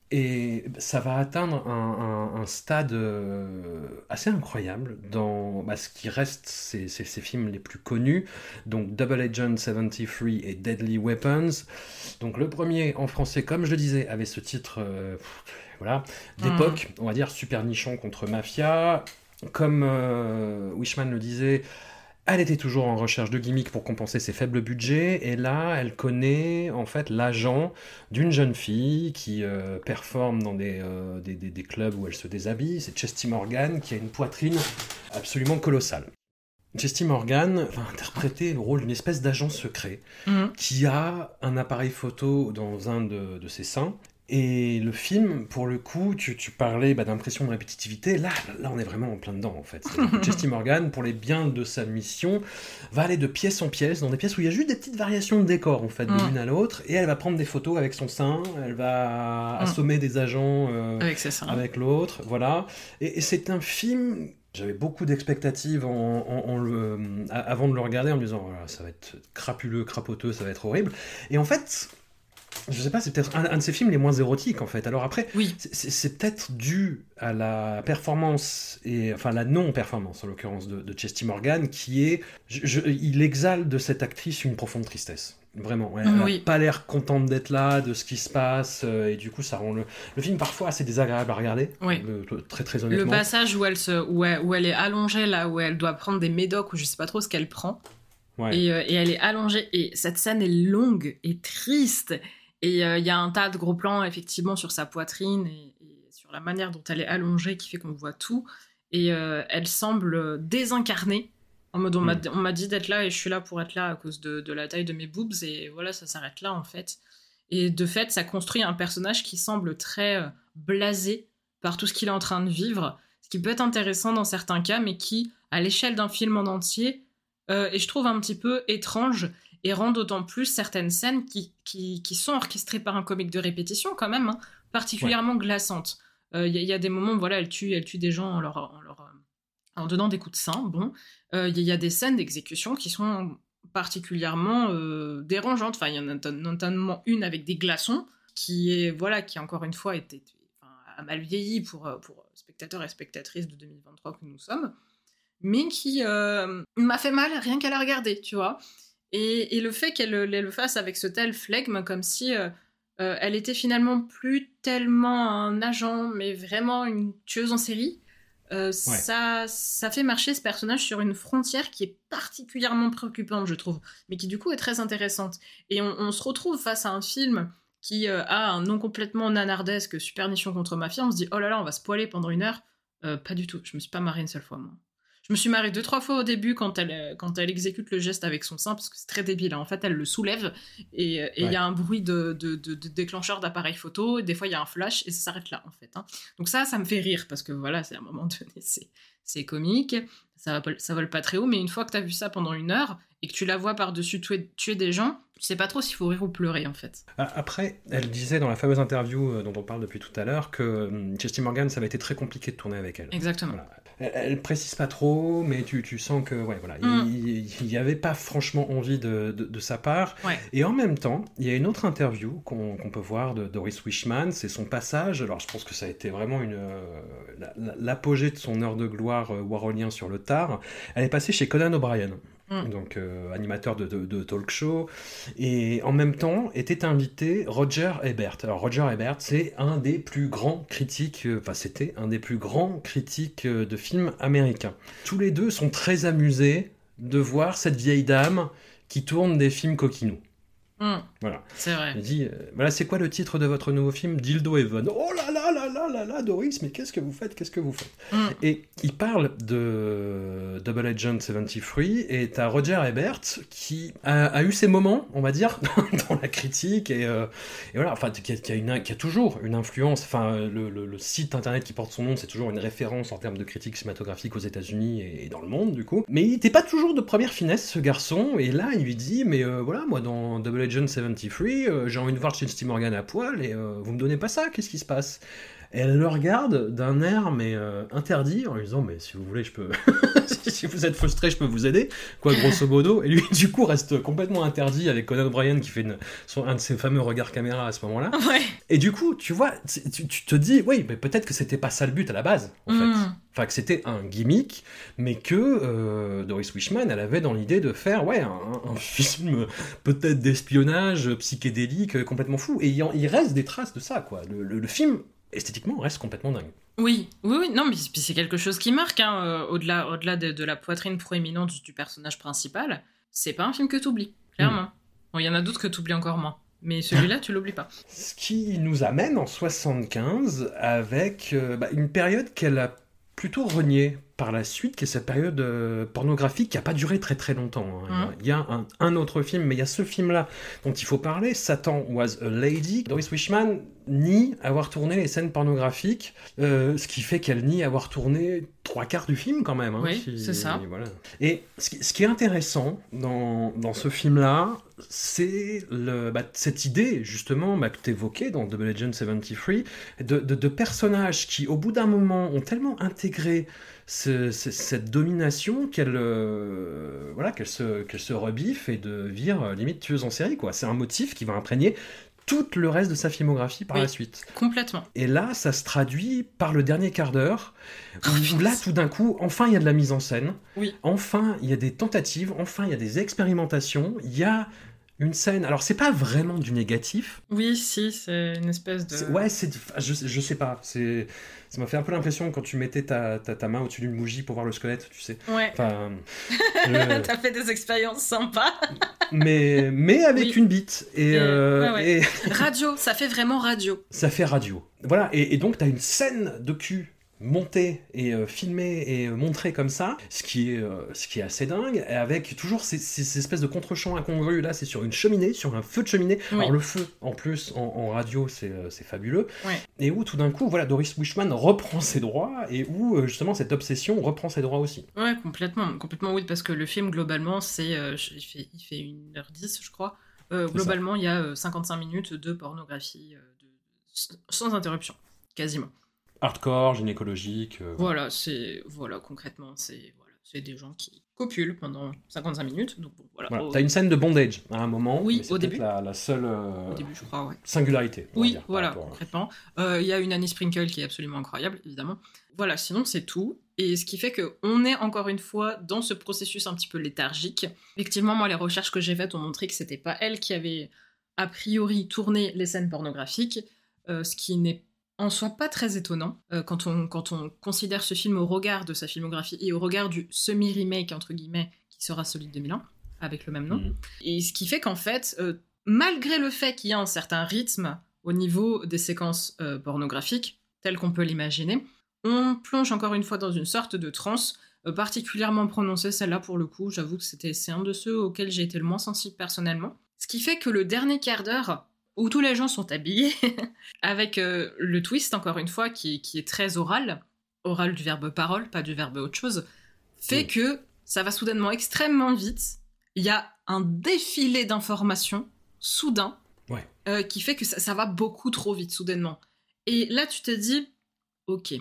Et ça va atteindre un, un- un stade euh, assez incroyable dans bah, ce qui reste ces, ces- ces films les plus connus, donc Double Agent 73 et Deadly Weapons. Donc le premier en français, comme je le disais, avait ce titre euh, voilà, d'époque, on va dire super nichon contre mafia. Comme euh, Wishman le disait, elle était toujours en recherche de gimmicks pour compenser ses faibles budgets, et là, elle connaît en fait l'agent d'une jeune fille qui euh, performe dans des, euh, des, des- des clubs où elle se déshabille. C'est Chesty Morgan qui a une poitrine absolument colossale. Chesty Morgan va interpréter le rôle d'une espèce d'agent secret Mhm. qui a un appareil photo dans un de, de ses seins. Et le film, pour le coup, tu, tu parlais bah, d'impression de répétitivité. Là, là, on est vraiment en plein dedans, en fait. Chesty Morgan, pour les biens de sa mission, va aller de pièce en pièce, dans des pièces où il y a juste des petites variations de décor, en fait, de Mm. l'une à l'autre. Et elle va prendre des photos avec son sein, elle va Mm. assommer des agents euh, Avec l'autre, voilà. Et, et c'est un film. J'avais beaucoup d'expectatives en, en- en le- a- avant de le regarder en me disant voilà, ça va être crapuleux, crapoteux, ça va être horrible. Et en fait, je sais pas, c'est peut-être un, un de ces films les moins érotiques en fait. Alors après, Oui. c'est- peut-être dû à la performance et enfin la non-performance en l'occurrence de, de Chesty Morgan qui est, je- je- il exhale de cette actrice une profonde tristesse. Vraiment, ouais. elle Oui. a pas l'air contente d'être là, de ce qui se passe, euh, et du coup ça rend le, le film parfois assez désagréable à regarder. Oui. euh, très très Le honnêtement. passage où elle, se, où, elle, où elle est allongée, là, où elle doit prendre des médocs, ou je sais pas trop ce qu'elle prend, Ouais. et, euh, et elle est allongée, et cette scène est longue et triste, et euh, il y a un tas de gros plans, effectivement, sur sa poitrine, et, et sur la manière dont elle est allongée, qui fait qu'on voit tout, et euh, elle semble désincarnée, en mode on m'a Mm. on m'a dit d'être là, et je suis là pour être là à cause de, de la taille de mes boobs, et voilà, ça s'arrête là, en fait. Et de fait, ça construit un personnage qui semble très euh, blasé par tout ce qu'il est en train de vivre, ce qui peut être intéressant dans certains cas, mais qui, à l'échelle d'un film en entier, euh, et je trouve un petit peu étrange et rend d'autant plus certaines scènes qui, qui, qui sont orchestrées par un comique de répétition quand même, hein, particulièrement glaçantes. Euh, Il y, a- il y a des moments où voilà, elle tue, elle tue des gens en leur, en leur, euh, en donnant des coups de sein. Bon, Euh, il y, a- il y a des scènes d'exécution qui sont particulièrement euh, dérangeantes. Enfin, il y en a notamment une avec des glaçons qui est voilà, qui encore une fois était enfin, a mal vieilli pour pour spectateurs et spectatrices de 2023 que nous sommes, mais qui m'a fait mal rien qu'à la regarder, tu vois. Et, et le fait qu'elle elle le fasse avec ce tel flegme, comme si euh, euh, elle était finalement plus tellement un agent, mais vraiment une tueuse en série, euh, ça, ça fait marcher ce personnage sur une frontière qui est particulièrement préoccupante, je trouve, mais qui du coup est très intéressante. Et on, se retrouve face à un film qui euh, a un nom complètement nanardesque, Supernition contre Mafia, on se dit, oh là là, on va se poiler pendant une heure. Euh, pas du tout, je me suis pas marrée une seule fois, moi. Je me suis marrée deux, trois fois au début quand elle, euh, quand elle exécute le geste avec son sein, parce que c'est très débile. Hein. En fait, elle le soulève et euh, il y a un bruit de, de, déclencheur d'appareil photo. Et des fois, il y a un flash et ça s'arrête là, en fait. Hein. Donc ça, ça me fait rire parce que voilà, c'est à un moment donné, c'est comique. Ça, ça vole pas très haut, mais une fois que tu as vu ça pendant une heure et que tu la vois par-dessus tuer, tuer des gens, tu sais pas trop s'il faut rire ou pleurer en fait. Ah, après, elle disait dans la fameuse interview euh, dont on parle depuis tout à l'heure que Chesty Morgan, ça avait été très compliqué de tourner avec elle. Exactement elle, précise pas trop, mais tu, tu sens que ouais, voilà, il n'y mm. avait pas franchement envie de, de, sa part. Et en même temps, il y a une autre interview qu'on peut voir de Doris Wishman, c'est son passage. Alors je pense que ça a été vraiment une euh, l'apogée de son heure de gloire euh, warolien sur le tard. Elle est passée chez Conan O'Brien. Mm. donc euh, animateur de, talk show, et en même temps était invité Roger Ebert. Alors Roger Ebert, c'est un des plus grands critiques, euh, enfin c'était un des plus grands critiques euh, de films américains. Tous les deux sont très amusés de voir cette vieille dame qui tourne des films coquinous. Mm. Voilà. C'est vrai. Il dit voilà, c'est quoi le titre de votre nouveau film Dildo Heaven. Oh là là là là là là, Doris, mais qu'est-ce que vous faites? Qu'est-ce que vous faites? Mm. Et il parle de Double Agent 73 et t'as Roger Ebert qui a, eu ses moments, on va dire, dans la critique et, euh, et voilà, enfin, qui a, qui, a une, qui a, toujours une influence. Enfin, le, le, site internet qui porte son nom, c'est toujours une référence en termes de critique cinématographique aux États-Unis et, dans le monde, du coup. Mais il n'était pas toujours de première finesse, ce garçon, et là, il lui dit Mais euh, voilà, moi, dans Double Agent 73, euh, j'ai envie de voir Steve Morgan à poil et vous me donnez pas ça, qu'est-ce qui se passe? Elle le regarde d'un air mais euh, interdit en lui disant mais si vous voulez je peux si vous êtes frustré je peux vous aider. Quoi grosso modo. Et lui du coup reste complètement interdit avec Conan O'Brien qui fait un de ses fameux regards caméra à ce moment-là. Et du coup tu vois tu, te dis oui mais peut-être que c'était pas ça le but à la base en fait. Mm. enfin que c'était un gimmick mais que euh, Doris Wishman elle avait dans l'idée de faire ouais un, film peut-être d'espionnage psychédélique complètement fou. Et il, reste des traces de ça quoi. Le film esthétiquement, reste complètement dingue. Oui, oui, oui, non, mais c'est quelque chose qui marque, hein, euh, au-delà au -delà de, la poitrine proéminente du personnage principal, c'est pas un film que tu oublies, clairement. Hmm. Bon, il y en a d'autres que tu oublies encore moins. Mais celui-là, tu l'oublies pas. Ce qui nous amène en 75 avec euh, bah, une période qu'elle a plutôt reniée par la suite, qui est cette période euh, pornographique qui n'a pas duré très très longtemps. Hein. Il y a un, un, autre film, mais il y a ce film-là dont il faut parler, Satan Was a Lady. Doris Wishman nie avoir tourné les scènes pornographiques, euh, ce qui fait qu'elle nie avoir tourné trois quarts du film quand même. Hein, oui, c'est ça. Voilà. Et ce qui, ce qui, est intéressant dans, dans ce film-là, c'est bah, cette idée justement bah, que tu évoquais dans Double Agent 73, de, de, de personnages qui au bout d'un moment ont tellement intégré cette domination qu'elle euh, voilà, qu'elle se, qu'elle se rebiffe et de vire euh, limite tueuse en série. quoi. C'est un motif qui va imprégner tout le reste de sa filmographie par la suite. Complètement. Et là, ça se traduit par le dernier quart d'heure, où là, tout d'un coup, enfin, il y a de la mise en scène. Oui. Enfin, il y a des tentatives. Enfin, il y a des expérimentations. Il y a une scène. Alors, c'est pas vraiment du négatif. Oui, si, c'est une espèce de. Ouais, c'est. Je, je sais pas. C'est. Ça m'a fait un peu l'impression quand tu mettais ta, ta, ta main au-dessus d'une bougie pour voir le squelette, tu sais. Ouais. Enfin. T'as fait des expériences sympas. mais, mais avec une bite. Et, euh, et... Radio, ça fait vraiment radio. Ça fait radio. Voilà, et, et donc t'as une scène de cul monté et euh, filmé et euh, montré comme ça, ce qui est, euh, ce qui est assez dingue, avec toujours ces, espèces de contre-champs incongrus. Là, c'est sur une cheminée, sur un feu de cheminée. Alors, le feu, en plus, en, radio, c'est fabuleux. Et où, tout d'un coup, voilà, Doris Wishman reprend ses droits et où, justement, cette obsession reprend ses droits aussi. Ouais, complètement. Complètement, oui, parce que le film, globalement, c'est. il, fait, il fait 1h10, je crois. globalement, il y a 55 minutes de pornographie de... sans interruption, quasiment hardcore, gynécologique. Euh, voilà, c'est voilà concrètement, c'est voilà, c'est des gens qui copulent pendant 55 minutes. Donc voilà. T'as une scène de bondage à un moment. Oui, au début. La, la seule euh, au début, je crois, ouais. singularité. Oui, voilà, concrètement. Euh, il y a une Annie Sprinkle qui est absolument incroyable, évidemment. Voilà, sinon c'est tout. Et ce qui fait qu'on est encore une fois dans ce processus un petit peu léthargique. Effectivement, moi, les recherches que j'ai faites ont montré que c'était pas elle qui avait a priori tourné les scènes pornographiques, ce qui n'est en soi pas très étonnant euh, quand, on, quand on considère ce film au regard de sa filmographie et au regard du semi-remake, entre guillemets, qui sera celui de 2001, avec le même nom. Mhm. Et ce qui fait qu'en fait, euh, malgré le fait qu'il y a un certain rythme au niveau des séquences euh, pornographiques, tel qu'on peut l'imaginer, on plonge encore une fois dans une sorte de transe particulièrement prononcée, celle-là pour le coup, j'avoue que c'était c'est un de ceux auxquels j'ai été le moins sensible personnellement. Ce qui fait que le dernier quart d'heure, où tous les gens sont habillés, avec euh, le twist, encore une fois, qui, qui est très oral, oral du verbe parole, pas du verbe autre chose, fait Oui. que ça va soudainement extrêmement vite. Il y a un défilé d'informations soudain Ouais. euh, qui fait que ça, ça va beaucoup trop vite soudainement. Et là, tu te dis, ok,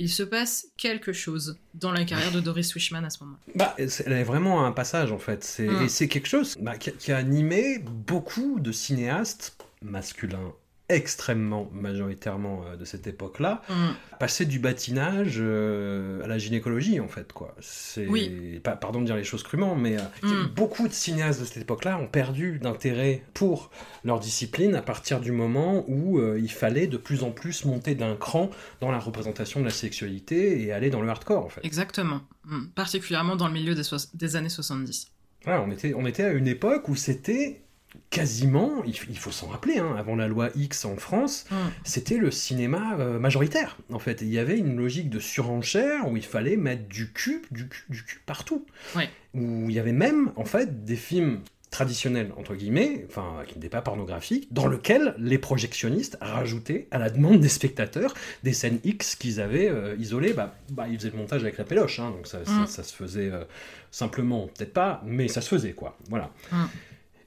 il se passe quelque chose dans la carrière de Doris Wishman à ce moment. Bah, c'est- elle est vraiment un passage en fait. C'est, Mm. Et c'est quelque chose bah, qui, a- qui a animé beaucoup de cinéastes masculins extrêmement majoritairement euh, de cette époque-là, Mm. passer du bâtinage euh, à la gynécologie en fait quoi. C'est Oui. pardon de dire les choses crûment, mais euh, Mm. beaucoup de cinéastes de cette époque-là ont perdu d'intérêt pour leur discipline à partir du moment où euh, il fallait de plus en plus monter d'un cran dans la représentation de la sexualité et aller dans le hardcore en fait. Exactement. Mm. Particulièrement dans le milieu des, années 70. Voilà, on était, on était à une époque où c'était quasiment, il, faut s'en rappeler, hein, avant la loi X en France, Mm. c'était le cinéma euh, majoritaire, en fait. Il y avait une logique de surenchère où il fallait mettre du cul, du cul, du cul partout. Où il y avait même, en fait, des films traditionnels, entre guillemets, enfin, qui n'étaient pas pornographiques, dans lesquels les projectionnistes rajoutaient, à la demande des spectateurs, des scènes X qu'ils avaient euh, isolées. Bah, bah, ils faisaient le montage avec la péloche, hein, donc ça, ça- ça se faisait euh, simplement, peut-être pas, mais ça se faisait, quoi. Voilà. Mm.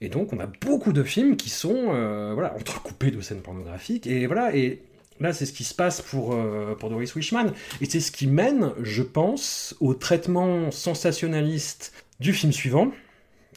Et donc, on a beaucoup de films qui sont euh, voilà, entrecoupés de scènes pornographiques. Et voilà, et là, c'est ce qui se passe pour, euh, pour Doris Wishman. Et c'est ce qui mène, je pense, au traitement sensationnaliste du film suivant,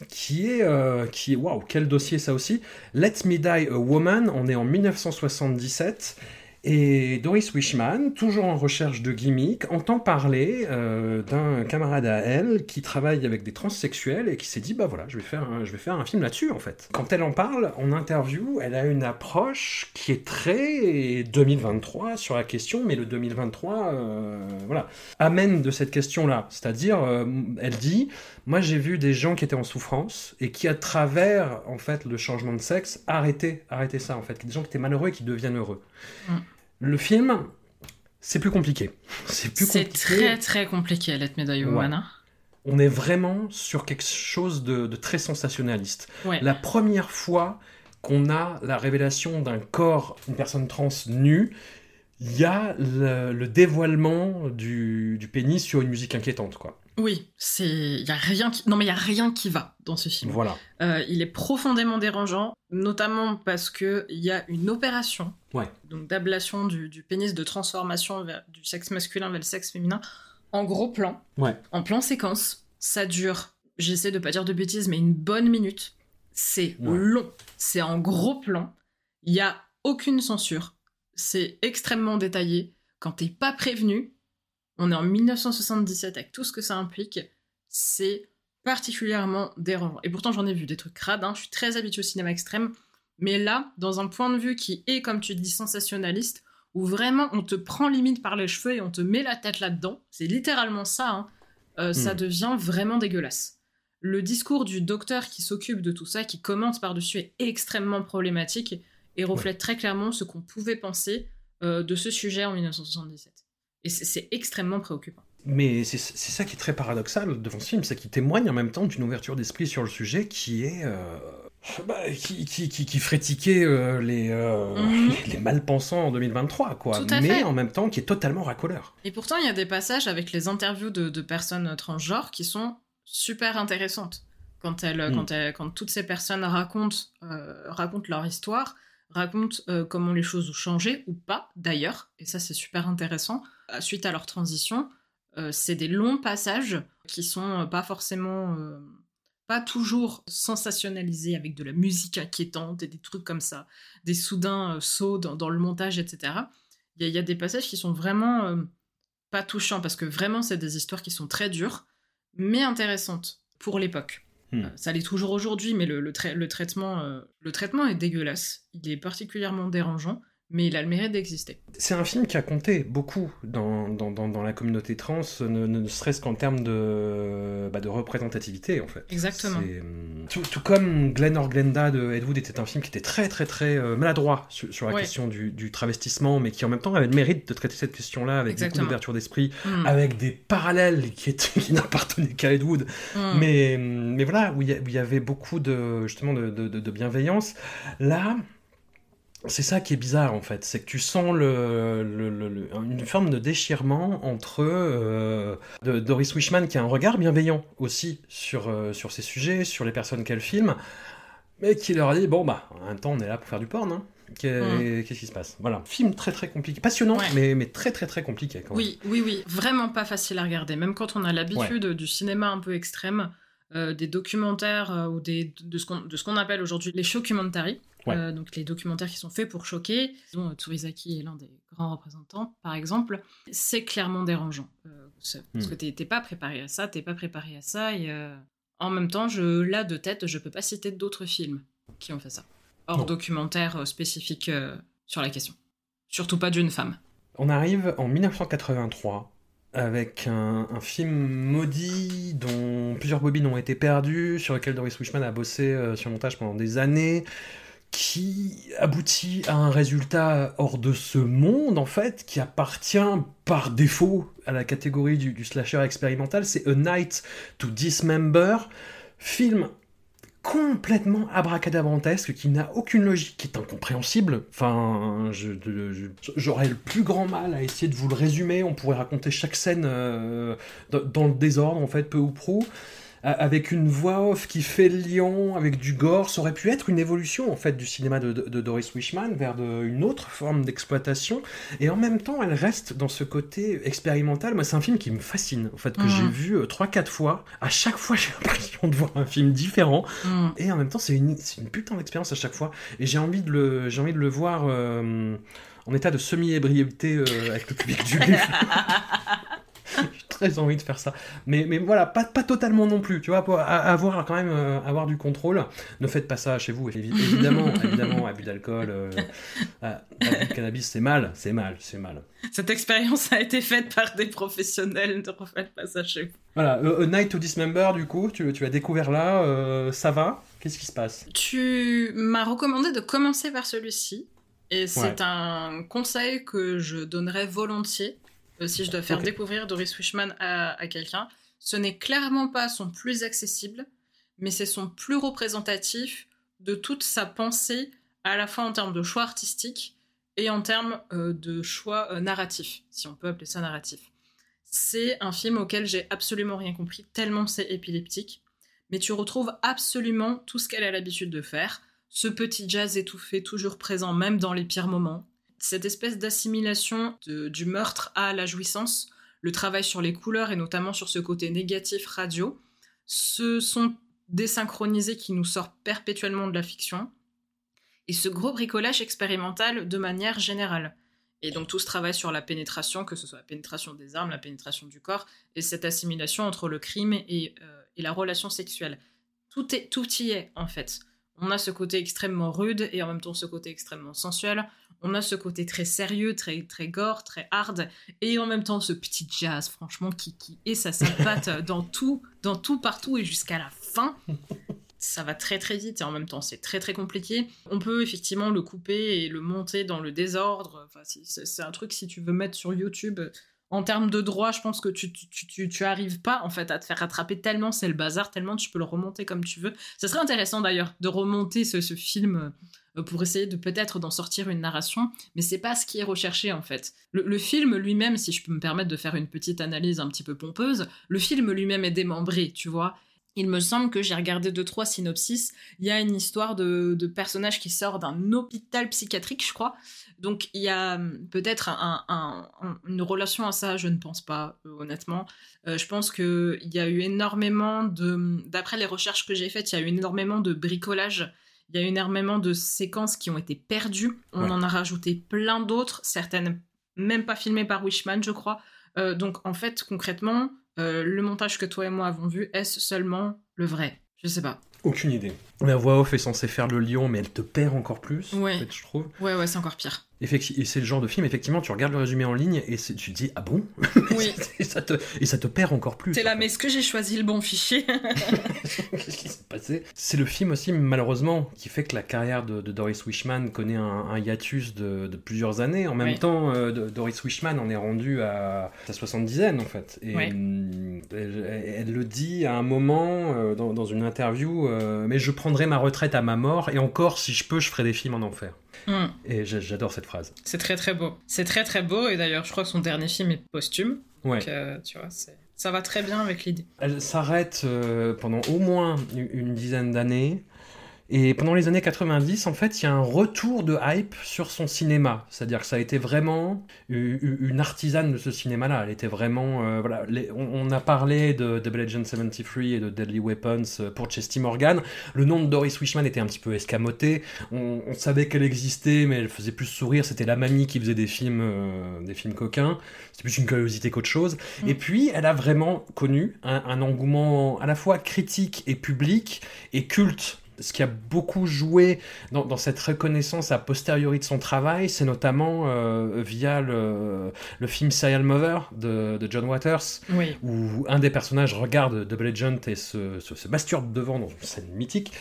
qui est, euh, qui est waouh, quel dossier ça aussi. Let Me Die a Woman, on est en 1977. Et Doris Wishman, toujours en recherche de gimmick, entend parler euh, d'un camarade à elle qui travaille avec des transsexuels et qui s'est dit bah voilà, je vais faire un, film là-dessus en fait. Quand elle en parle en interview, elle a une approche qui est très 2023 sur la question, mais le 2023 euh, voilà amène de cette question-là, c'est-à-dire euh, elle dit moi j'ai vu des gens qui étaient en souffrance et qui à travers en fait le changement de sexe arrêtaient arrêtaient ça en fait, des gens qui étaient malheureux et qui deviennent heureux. Mm. Le film, c'est plus compliqué. C'est plus C'est très très compliqué, Let Me Die hein. On est vraiment sur quelque chose de, de très sensationnaliste. Ouais. La première fois qu'on a la révélation d'un corps, une personne trans nue, il y a le, le dévoilement du, du pénis sur une musique inquiétante, quoi. Oui, c'est il y a rien qui non mais il y a rien qui va dans ce film. Voilà. Euh, il est profondément dérangeant, notamment parce que il y a une opération, Ouais. donc d'ablation du, du pénis, de transformation vers- du sexe masculin vers le sexe féminin, en gros plan, Ouais. en plan séquence. Ça dure, j'essaie de pas dire de bêtises, mais une bonne minute. C'est Ouais. long, c'est en gros plan. Il y a aucune censure. C'est extrêmement détaillé. Quand t'es pas prévenu, on est en 1977 avec tout ce que ça implique. C'est particulièrement dérangeant. Et pourtant, j'en ai vu des trucs crades. hein. Je suis très habituée au cinéma extrême. Mais là, dans un point de vue qui est, comme tu dis, sensationnaliste, où vraiment on te prend limite par les cheveux et on te met la tête là-dedans, c'est littéralement ça, hein, euh, ça Hmm. devient vraiment dégueulasse. Le discours du docteur qui s'occupe de tout ça, qui commente par-dessus, est extrêmement problématique et reflète très clairement ce qu'on pouvait penser euh, de ce sujet en 1977. Et c'est- extrêmement préoccupant. Mais c'est ça qui est très paradoxal devant ce film, c'est qu'il témoigne en même temps d'une ouverture d'esprit sur le sujet qui est... euh, bah, qui, qui, qui, qui ferait tiquer euh, les, euh, Mhm. les, les malpensants en 2023, quoi. Tout à Mais fait. en même temps qui est totalement racoleur. Et pourtant, il y a des passages avec les interviews de, de personnes transgenres qui sont super intéressantes. Quand, elles, Mm. quand, elles- quand toutes ces personnes racontent, euh, racontent leur histoire, racontent euh, comment les choses ont changé ou pas, d'ailleurs, et ça c'est super intéressant, suite à leur transition, euh, c'est des longs passages qui sont euh, pas forcément... euh, pas toujours sensationnalisés avec de la musique inquiétante et des trucs comme ça, des soudains euh, sauts dans, dans le montage, etc. Il y, a- il y a des passages qui sont vraiment pas touchants parce que vraiment c'est des histoires qui sont très dures, mais intéressantes pour l'époque. Hmm. Ça l'est toujours aujourd'hui, mais le, le trai- le traitement, le traitement est dégueulasse. Il est particulièrement dérangeant, mais il a le mérite d'exister. C'est un film qui a compté beaucoup dans, dans, dans, la communauté trans, ne, ne serait-ce qu'en termes de, bah, de représentativité, en fait. Exactement. Hum, tout, tout, comme Glenn or Glenda de Ed Wood était un film qui était très, très, très euh, maladroit sur, la question du, du, travestissement, mais qui en même temps avait le mérite de traiter cette question-là avec Exactement. beaucoup d'ouverture d'esprit, hmm. avec des parallèles qui, étaient, qui n'appartenaient qu'à Ed Wood. Hmm. Mais, mais voilà, où il y, avait beaucoup de, justement, de, de, de bienveillance. Là, c'est ça qui est bizarre en fait, c'est que tu sens le, une forme de déchirement entre euh, Doris Wishman qui a un regard bienveillant aussi sur, euh, sur ces sujets, sur les personnes qu'elle filme, mais qui leur dit bon bah en même temps on est là pour faire du porn. Hein. Mm. Qu'est-ce qui se passe? Voilà, film très très compliqué, passionnant, mais, mais très très très compliqué quand même. Oui, oui, oui, vraiment pas facile à regarder, même quand on a l'habitude du cinéma un peu extrême, euh, des documentaires ou des, de ce qu'on appelle aujourd'hui les shockumentaries. Euh, donc les documentaires qui sont faits pour choquer, dont Tsurizaki est l'un des grands représentants, par exemple, c'est clairement dérangeant. Euh, parce hmm. que t'es pas préparé à ça, t'es pas préparé à ça, et euh, en même temps, je, là, de tête, je peux pas citer d'autres films qui ont fait ça. Hors documentaire spécifique sur la question. Surtout pas d'une femme. On arrive en 1983 avec un, film maudit dont plusieurs bobines ont été perdues, sur lequel Doris Wishman a bossé sur le montage pendant des années qui aboutit à un résultat hors de ce monde, en fait, qui appartient par défaut à la catégorie du, slasher expérimental, c'est A Night to Dismember, film complètement abracadabrantesque, qui n'a aucune logique, qui est incompréhensible. Enfin, j'aurais le plus grand mal à essayer de vous le résumer, on pourrait raconter chaque scène euh, dans le désordre, en fait, peu ou prou avec une voix off qui fait le lion, avec du gore, ça aurait pu être une évolution en fait du cinéma de, Doris Wishman vers une autre forme d'exploitation. Et en même temps, elle reste dans ce côté expérimental. Moi, c'est un film qui me fascine, en fait, que j'ai mm. vu 3-4 euh, fois. À chaque fois, j'ai l'impression de voir un film différent. Mm. Et en même temps, c'est une, une, putain d'expérience à chaque fois. Et j'ai envie de le, j'ai envie de le voir. Euh, en état de semi-ébriété euh, avec le public du livre. J'ai très envie de faire ça. Mais, mais voilà, pas, pas totalement non plus, tu vois, pour avoir quand même euh, avoir du contrôle. Ne faites pas ça chez vous, évidemment, évidemment, abus d'alcool, euh, ah, abus de cannabis, c'est mal, c'est mal, c'est mal. Cette expérience a été faite par des professionnels, ne refaites pas ça chez vous. Voilà, A Night to Dismember, du coup, tu, tu as découvert là, euh, ça va? Qu'est-ce qui se passe? Tu m'as recommandé de commencer par celui-ci. Et c'est un conseil que je donnerais volontiers euh, si je dois faire découvrir Doris Wishman à, quelqu'un. Ce n'est clairement pas son plus accessible, mais c'est son plus représentatif de toute sa pensée, à la fois en termes de choix artistiques et en termes euh, de choix euh, narratifs, si on peut appeler ça narratif. C'est un film auquel j'ai absolument rien compris, tellement c'est épileptique, mais tu retrouves absolument tout ce qu'elle a l'habitude de faire, ce petit jazz étouffé toujours présent même dans les pires moments, cette espèce d'assimilation du meurtre à la jouissance, le travail sur les couleurs et notamment sur ce côté négatif radio, ce sont désynchronisés qui nous sortent perpétuellement de la fiction, et ce gros bricolage expérimental de manière générale. Et donc tout ce travail sur la pénétration, que ce soit la pénétration des armes, la pénétration du corps, et cette assimilation entre le crime et, euh, et la relation sexuelle. Tout, est, tout y est, en fait. On a ce côté extrêmement rude et en même temps ce côté extrêmement sensuel on a ce côté très sérieux, très, très gore, très hard, et en même temps ce petit jazz, franchement, qui, qui est sa patte dans tout, dans tout, partout et jusqu'à la fin. Ça va très très vite et en même temps c'est très très compliqué. On peut effectivement le couper et le monter dans le désordre. Enfin, c'est un truc si tu veux mettre sur YouTube. En termes de droit, je pense que tu, tu, tu, arrives pas en fait à te faire rattraper tellement c'est le bazar, tellement tu peux le remonter comme tu veux. Ça serait intéressant d'ailleurs de remonter ce, ce film euh, pour essayer de peut-être d'en sortir une narration, mais c'est pas ce qui est recherché en fait. Le, film lui-même, si je peux me permettre de faire une petite analyse un petit peu pompeuse, le film lui-même est démembré, tu vois. Il me semble que j'ai regardé deux trois synopsis. Il y a une histoire de, de personnage qui sort d'un hôpital psychiatrique, je crois. Donc il y a hum, peut-être une relation à ça. Je ne pense pas, euh, honnêtement. Euh, je pense qu'il y a eu énormément de, d'après les recherches que j'ai faites, il y a eu énormément de bricolage il y a énormément de séquences qui ont été perdues. On en a rajouté plein d'autres, certaines même pas filmées par Wishman, je crois. Euh, donc en fait, concrètement, euh, le montage que toi et moi avons vu, est-ce seulement le vrai? Je sais pas. Aucune idée. La voix off est censée faire le lion, mais elle te perd encore plus, Ouais. en fait, je trouve. Ouais, ouais, c'est encore pire. Effecti- et c'est le genre de film, effectivement, tu regardes le résumé en ligne et c'est- tu te dis, ah bon? Oui. et, ça te, et ça te perd encore plus. T'es en là, fait. mais est-ce que j'ai choisi le bon fichier? Qu'est-ce qui s'est passé? C'est le film aussi, malheureusement, qui fait que la carrière de, de Doris Wishman connaît un, un hiatus de, de plusieurs années. En même Oui. temps, euh, Doris Wishman en est rendue à sa soixante-dizaine, en fait. Et hum, elle, elle le dit à un moment euh, dans, dans une interview, euh, mais je prendrai ma retraite à ma mort, et encore, si je peux, je ferai des films en enfer. Hmm, Et j'a- j'adore cette phrase. C'est très très beau. C'est très très beau, et d'ailleurs, je crois que son dernier film est posthume. Ouais. Donc, euh, tu vois, ça va très bien avec l'idée. Elle s'arrête euh, pendant au moins une une dizaine d'années. Et pendant les années 90, en fait, il y a un retour de hype sur son cinéma. C'est-à-dire que ça a été vraiment une artisane de ce cinéma-là. Elle était vraiment... euh, voilà, les- on, on a parlé de Double Agent 73 et de Deadly Weapons euh, pour Chesty Morgan. Le nom de Doris Wishman était un petit peu escamoté. On, on savait qu'elle existait, mais elle faisait plus sourire. C'était la mamie qui faisait des films, euh, des films coquins. C'était plus une curiosité qu'autre chose. Mm. Et puis, elle a vraiment connu un, un engouement à la fois critique et public et culte. Ce qui a beaucoup joué dans, dans cette reconnaissance a posteriori de son travail, c'est notamment euh, via le, le film Serial Mother de, de John Waters, Oui. où un des personnages regarde Double Agent et se, se, se masturbe devant dans une scène mythique.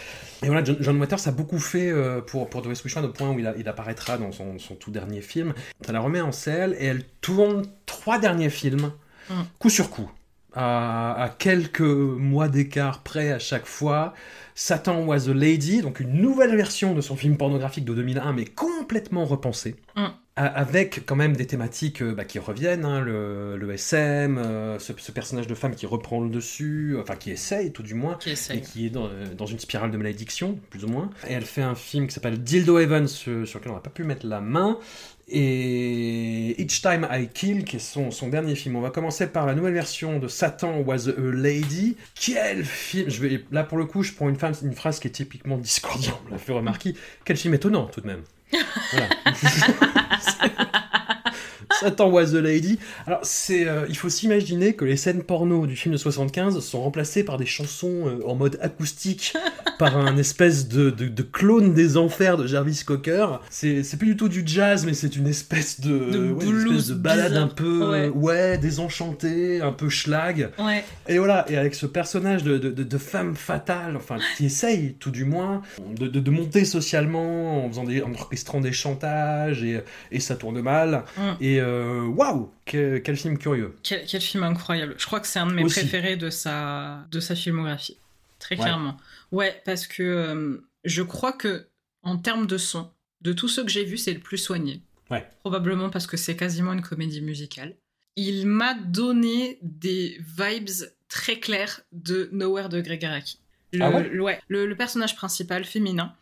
Et voilà, John, John Waters a beaucoup fait euh, pour, pour Doris Wishman au point où il, a- il apparaîtra dans son, son tout dernier film. Ça la remet en selle et elle tourne trois derniers films, Mm. coup sur coup. À, à quelques mois d'écart près à chaque fois. Satan Was a Lady, donc une nouvelle version de son film pornographique de 2001, mais complètement repensée. Mm. Avec quand même des thématiques euh, bah, qui reviennent, hein, le, le SM, euh, ce, ce personnage de femme qui reprend le dessus, enfin qui essaye tout du moins, Qui et qui est dans, euh, dans une spirale de malédiction, plus ou moins. Et elle fait un film qui s'appelle Dildo Heaven, sur, sur lequel on n'a pas pu mettre la main. Et Each Time I Kill, qui est son, dernier film. On va commencer par la nouvelle version de Satan Was a Lady. Quel film je Là, pour le coup, je prends une, phrase- une phrase qui est typiquement discordiante, on l'a fait remarquer. Quel film étonnant, tout de même. Voilà. Satan Was a Lady. Alors, c'est, euh, il faut s'imaginer que les scènes porno du film de 75 sont remplacées par des chansons euh, en mode acoustique par un espèce de, de, de clone des enfers de Jarvis Cocker. C'est, c'est plus du tout du jazz, mais c'est une espèce de, De ouais, une espèce de balade bizarre. un peu, Ouais. ouais, désenchantée, un peu schlag. Ouais. Et voilà, et avec ce personnage de, de, femme fatale, enfin, qui essaye tout du moins de, de, de monter socialement en, faisant des, en orchestrant des chantages, et, et ça tourne mal. Mm. Et euh, waouh, que- quel film curieux. Quel, quel film incroyable. Je crois que c'est un de mes Aussi. préférés de sa, de sa filmographie. Très Ouais. clairement. Ouais, parce que euh, je crois que en termes de son, de tous ceux que j'ai vus, c'est le plus soigné. Ouais. Probablement parce que c'est quasiment une comédie musicale. Il m'a donné des vibes très claires de Nowhere de Greg Araki. Le, Ah ouais le- ouais, le- le personnage principal féminin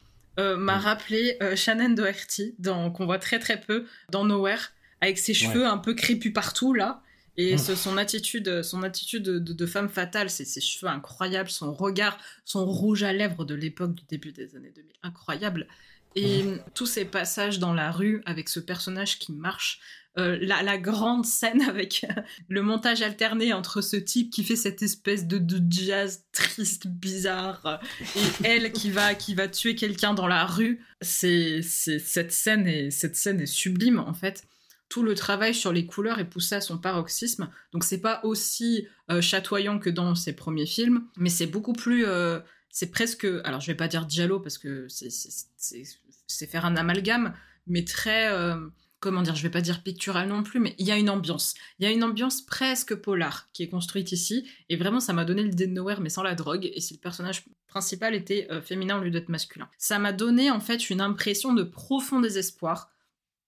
euh, m'a Mm. rappelé euh, Shannon Doherty, qu'on voit très très peu dans Nowhere, avec ses cheveux un peu crépus partout là. Et ce- son attitude, son attitude de, de femme fatale, c'est ses cheveux incroyables, son regard, son rouge à lèvres de l'époque du début des années 2000, incroyable. Et tous ces passages dans la rue avec ce personnage qui marche, euh, la, la grande scène avec euh, le montage alterné entre ce type qui fait cette espèce de, de jazz triste, bizarre, euh, et elle qui va, qui va tuer quelqu'un dans la rue, c'est, cette, scène est, cette scène est sublime en fait tout le travail sur les couleurs est poussé à son paroxysme. Donc c'est pas aussi euh, chatoyant que dans ses premiers films, mais c'est beaucoup plus. euh, c'est presque. Alors je vais pas dire giallo parce que c'est- faire un amalgame, mais très. euh, comment dire Je vais pas dire pictural non plus, mais il y a une ambiance. Il y a une ambiance presque polar qui est construite ici, et vraiment ça m'a donné l'idée de Nowhere, mais sans la drogue, et si le personnage principal était féminin au lieu d'être masculin. Ça m'a donné en fait une impression de profond désespoir,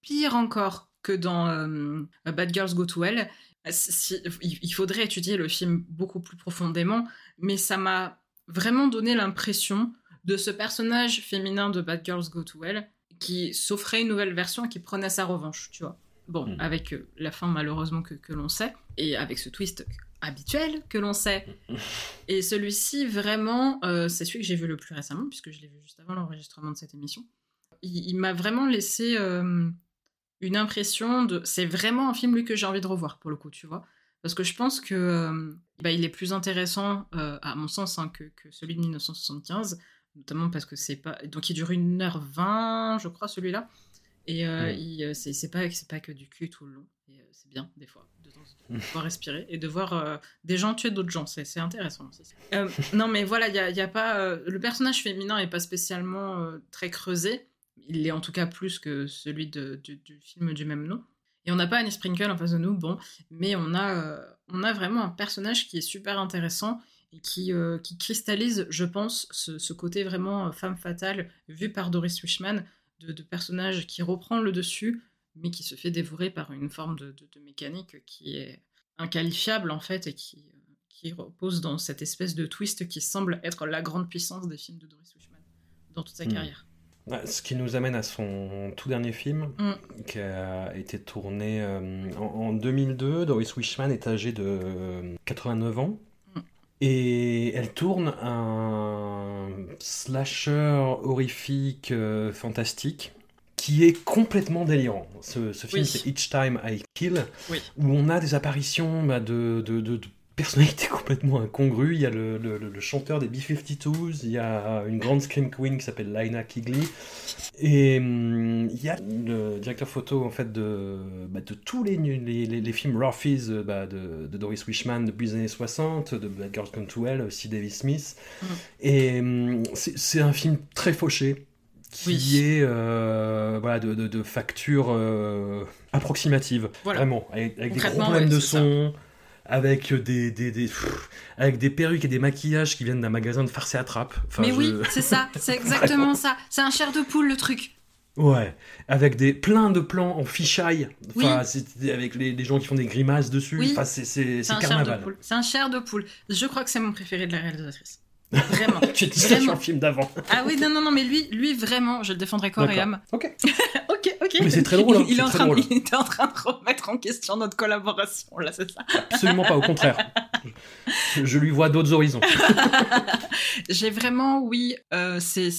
pire encore que dans euh, Bad Girls Go to Hell. Si- il faudrait étudier le film beaucoup plus profondément, mais ça m'a vraiment donné l'impression de ce personnage féminin de Bad Girls Go to Hell qui s'offrait une nouvelle version et qui prenait sa revanche, tu vois. Bon, Mhm. avec euh, la fin malheureusement que, que l'on sait, et avec ce twist habituel que l'on sait. Et celui-ci, vraiment, euh, c'est celui que j'ai vu le plus récemment, puisque je l'ai vu juste avant l'enregistrement de cette émission. Il, il m'a vraiment laissé euh, une impression de... C'est vraiment un film, lui, que j'ai envie de revoir, pour le coup, tu vois. parce que je pense que euh, bah, il est plus intéressant, euh, à mon sens, hein, que, que celui de 1975, notamment parce que c'est pas. Donc il dure 1h20, je crois, celui-là. Et euh, Ouais. euh, c'est pas, c'est pas que du cul tout le long. Et c'est bien, des fois, de, temps, de pouvoir respirer et de voir des gens tuer d'autres gens. C'est intéressant aussi. Non, mais voilà, il y a, il y a pas. le personnage féminin est pas spécialement très creusé. Il l'est en tout cas plus que celui de- du, du film du même nom. Et on n'a pas Annie Sprinkle en face de nous, bon, mais on a, euh, on a vraiment un personnage qui est super intéressant et qui, euh, qui cristallise, je pense, ce, ce côté vraiment euh, femme fatale vu par Doris Wishman, de, de personnage qui reprend le dessus, mais qui se fait dévorer par une forme de, de- mécanique qui est inqualifiable en fait et qui, euh, qui repose dans cette espèce de twist qui semble être la grande puissance des films de Doris Wishman dans toute sa Hmm. carrière. Ouais, Ce qui nous amène à son tout dernier film, Mm. qui a été tourné euh, en, en 2002. Doris Wishman est âgée de euh, 89 ans. Mm. Et elle tourne un slasher horrifique euh, fantastique qui est complètement délirant. Ce, ce film, Oui. c'est Each Time I Kill, Oui. où on a des apparitions bah, de, de, de- de personnalités complètement incongrues. Il y a le, le- le- le chanteur des B-52s, il y a une grande scream queen qui s'appelle Lina Kigley, et hum, il y a le directeur photo en fait de, bah, de tous les, les, les- les films Ruffies euh, bah, de, de Doris Wishman depuis les années 60, de Black Girls Gone to Hell, aussi David Smith. Mhm. Et hum, c'est un film très fauché qui Oui. est euh, voilà, de, de, de facture euh, approximative, Voilà. vraiment, avec, avec des gros problèmes ouais, de ça. Avec des, des, des- pff, avec des perruques et des maquillages qui viennent d'un magasin de farce et attrape. Enfin, mais je- oui, c'est ça, c'est exactement ça. C'est un chair de poule le truc. Ouais, avec des plein de plans en enfin, Oui. avec les, les gens qui font des grimaces dessus, Oui. enfin, c'est carnaval. C'est un chair de poule. Je crois que c'est mon préféré de la réalisatrice. Vraiment. Tu dis ça sur le film d'avant. Ah oui, non, non, non, mais lui, lui vraiment, je le défendrai corps et âme. Ok. ok, ok. Mais c'est très drôle, hein, Il, est en train, drôle. il était en train de remettre en question notre collaboration, là, c'est ça. Absolument pas, au contraire. Je, je lui vois d'autres horizons. J'ai vraiment, oui, euh, c'est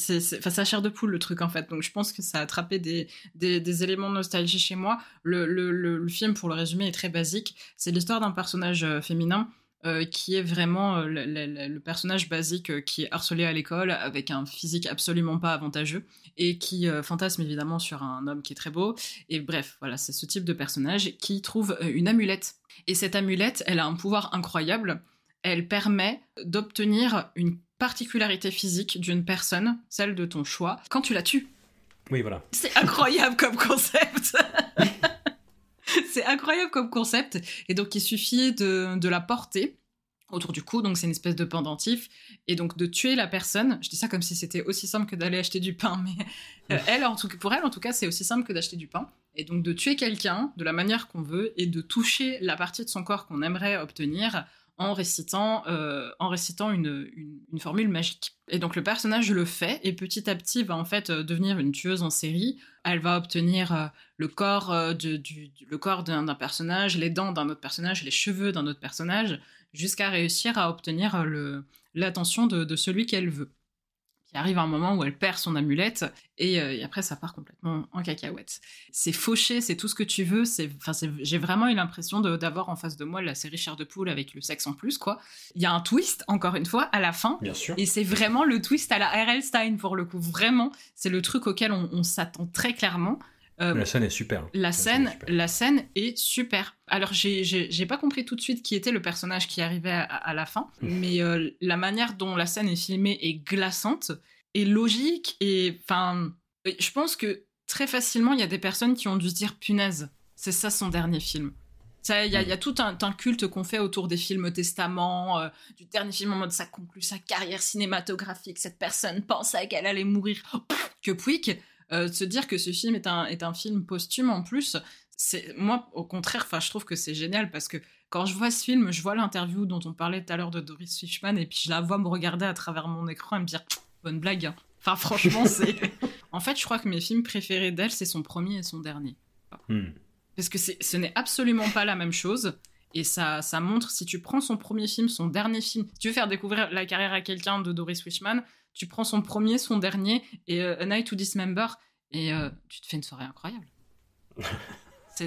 la chair de poule le truc en fait. Donc je pense que ça a attrapé des, des, des éléments de nostalgie chez moi. Le, le, le, le film, pour le résumer, est très basique. C'est l'histoire d'un personnage euh, féminin. Euh, qui est vraiment euh, le, le- le- le personnage basique euh, qui est harcelé à l'école avec un physique absolument pas avantageux et qui euh, fantasme évidemment sur un homme qui est très beau. Et bref, voilà, c'est ce type de personnage qui trouve une amulette. Et cette amulette, elle a un pouvoir incroyable. Elle permet d'obtenir une particularité physique d'une personne, celle de ton choix, quand tu la tues. Oui, voilà. C'est incroyable comme concept. c'est incroyable comme concept. Et donc, il suffit de, de la porter autour du cou, donc c'est une espèce de pendentif, et donc de tuer la personne. Je dis ça comme si c'était aussi simple que d'aller acheter du pain, mais euh, elle, en tout, pour elle, en tout cas, c'est aussi simple que d'acheter du pain. Et donc de tuer quelqu'un de la manière qu'on veut et de toucher la partie de son corps qu'on aimerait obtenir en récitant, euh, en récitant une, une, formule magique. Et donc le personnage le fait et petit à petit va en fait euh, devenir une tueuse en série. Elle va obtenir euh, le corps de- du, le corps d'un personnage, les dents d'un autre personnage, les cheveux d'un autre personnage, jusqu'à réussir à obtenir l'attention de celui qu'elle veut. Puis arrive un moment où elle perd son amulette et, euh, et après ça part complètement en cacahuète. C'est fauché, c'est tout ce que tu veux. C'est, enfin, j'ai vraiment eu l'impression d'avoir en face de moi la série Chair de poule avec le sexe en plus, quoi. Il y a un twist, encore une fois, à la fin. Bien sûr. Et c'est vraiment le twist à la R.L. Stein pour le coup. Vraiment, c'est le truc auquel on, on s'attend très clairement. Euh, La scène est super. la scène, super. la scène est super. Alors j'ai pas compris tout de suite qui était le personnage qui arrivait à, à la fin, mais euh, la manière dont la scène est filmée est glaçante et logique et enfin, je pense que très facilement il y a des personnes qui ont dû se dire punaise, c'est ça son dernier film. Ça, Il y, a- il y a tout un, un culte qu'on fait autour des films Testament, euh, du dernier film en mode ça conclut sa carrière cinématographique, cette personne pensait qu'elle allait mourir. Pff, que pouic de se dire que ce film est un, est un film posthume en plus, c'est moi au contraire, enfin je trouve que c'est génial parce que quand je vois ce film, je vois l'interview dont on parlait tout à l'heure de Doris Fishman et puis je la vois me regarder à travers mon écran et me dire bonne blague. hein. Enfin franchement c'est. en fait, je crois que mes films préférés d'elle c'est son premier et son dernier Hmm. parce que ce n'est absolument pas la même chose. Et ça, ça montre, si tu prends son premier film, son dernier film, si tu veux faire découvrir la carrière à quelqu'un de Doris Wishman, tu prends son premier, son dernier, et euh, A Night to Dismember, et euh, tu te fais une soirée incroyable.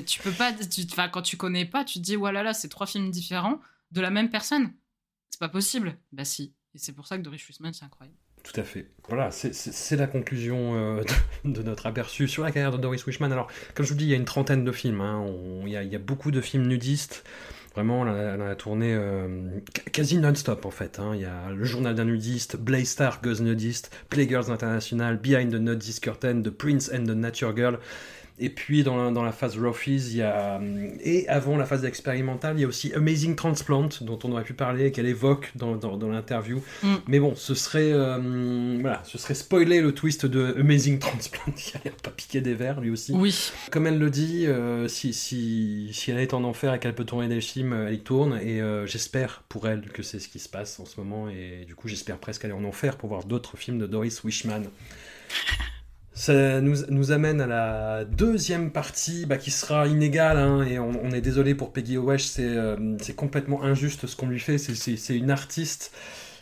Tu peux pas, tu, quand tu connais pas, tu te dis, voilà, là, c'est trois films différents de la même personne. C'est pas possible. Bah si. Et c'est pour ça que Doris Schussman, c'est incroyable. Tout à fait. Voilà, c'est la conclusion euh, de, notre aperçu sur la carrière de Doris Wishman. Alors, comme je vous dis, il y a une trentaine de films. Hein. Il y, a beaucoup de films nudistes. Vraiment, elle a, tourné euh, quasi non-stop en fait. Hein. Il y a Le Journal d'un nudiste, Blaze Star Goes Nudiste, Playgirls International, Behind the Nudist Curtain, The Prince and the Nature Girl. Et puis dans la, dans la phase Roughies, il y a et avant la phase expérimentale, il y a aussi Amazing Transplant dont on aurait pu parler, qu'elle évoque dans, dans, l'interview. Mm. Mais bon, ce serait euh, voilà, ce serait spoiler le twist de Amazing Transplant. il a pas piqué des verres lui aussi. Oui. Comme elle le dit, euh, si, si, si elle est en enfer et qu'elle peut tourner des films, elle y tourne. Et euh, j'espère pour elle que c'est ce qui se passe en ce moment. Et du coup, j'espère presque aller en enfer pour voir d'autres films de Doris Wishman. Ça nous, amène à la deuxième partie bah, qui sera inégale, hein, et on, est désolé pour Peggy Owesh, euh, c'est complètement injuste ce qu'on lui fait, c'est une artiste,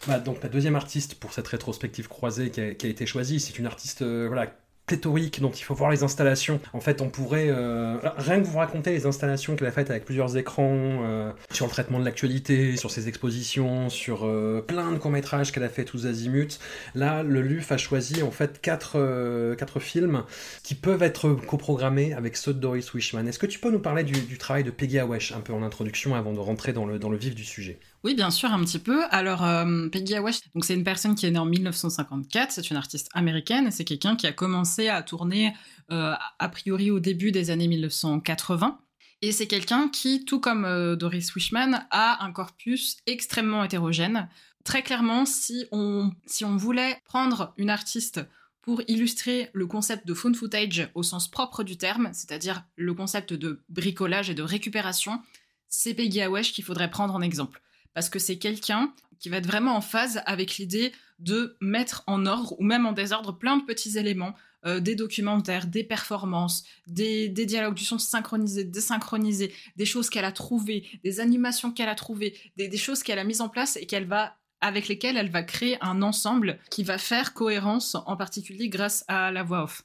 bah, donc la deuxième artiste pour cette rétrospective croisée qui a, qui a été choisie, c'est une artiste euh, voilà, pléthorique dont il faut voir les installations. En fait, on pourrait euh, rien que vous raconter les installations qu'elle a faites avec plusieurs écrans euh, sur le traitement de l'actualité, sur ses expositions, sur euh, plein de courts métrages qu'elle a fait tous azimuts. Là, le LUF a choisi en fait quatre, quatre films qui peuvent être coprogrammés avec ceux de Doris Wishman. Est-ce que tu peux nous parler du, travail de Peggy Awesh un peu en introduction avant de rentrer dans le, dans le vif du sujet? Oui, bien sûr, un petit peu. Alors, euh, Peggy Awesh, donc c'est une personne qui est née en 1954, c'est une artiste américaine, c'est quelqu'un qui a commencé à tourner euh, a priori au début des années 1980. Et c'est quelqu'un qui, tout comme euh, Doris Wishman, a un corpus extrêmement hétérogène. Très clairement, si on, si on voulait prendre une artiste pour illustrer le concept de phone footage au sens propre du terme, c'est-à-dire le concept de bricolage et de récupération, c'est Peggy Awesh qu'il faudrait prendre en exemple parce que c'est quelqu'un qui va être vraiment en phase avec l'idée de mettre en ordre ou même en désordre plein de petits éléments, euh, des documentaires, des performances, des, dialogues du son synchronisés, désynchronisés, des choses qu'elle a trouvées, des animations qu'elle a trouvées, des, choses qu'elle a mises en place et qu'elle va avec lesquelles elle va créer un ensemble qui va faire cohérence, en particulier grâce à la voix off.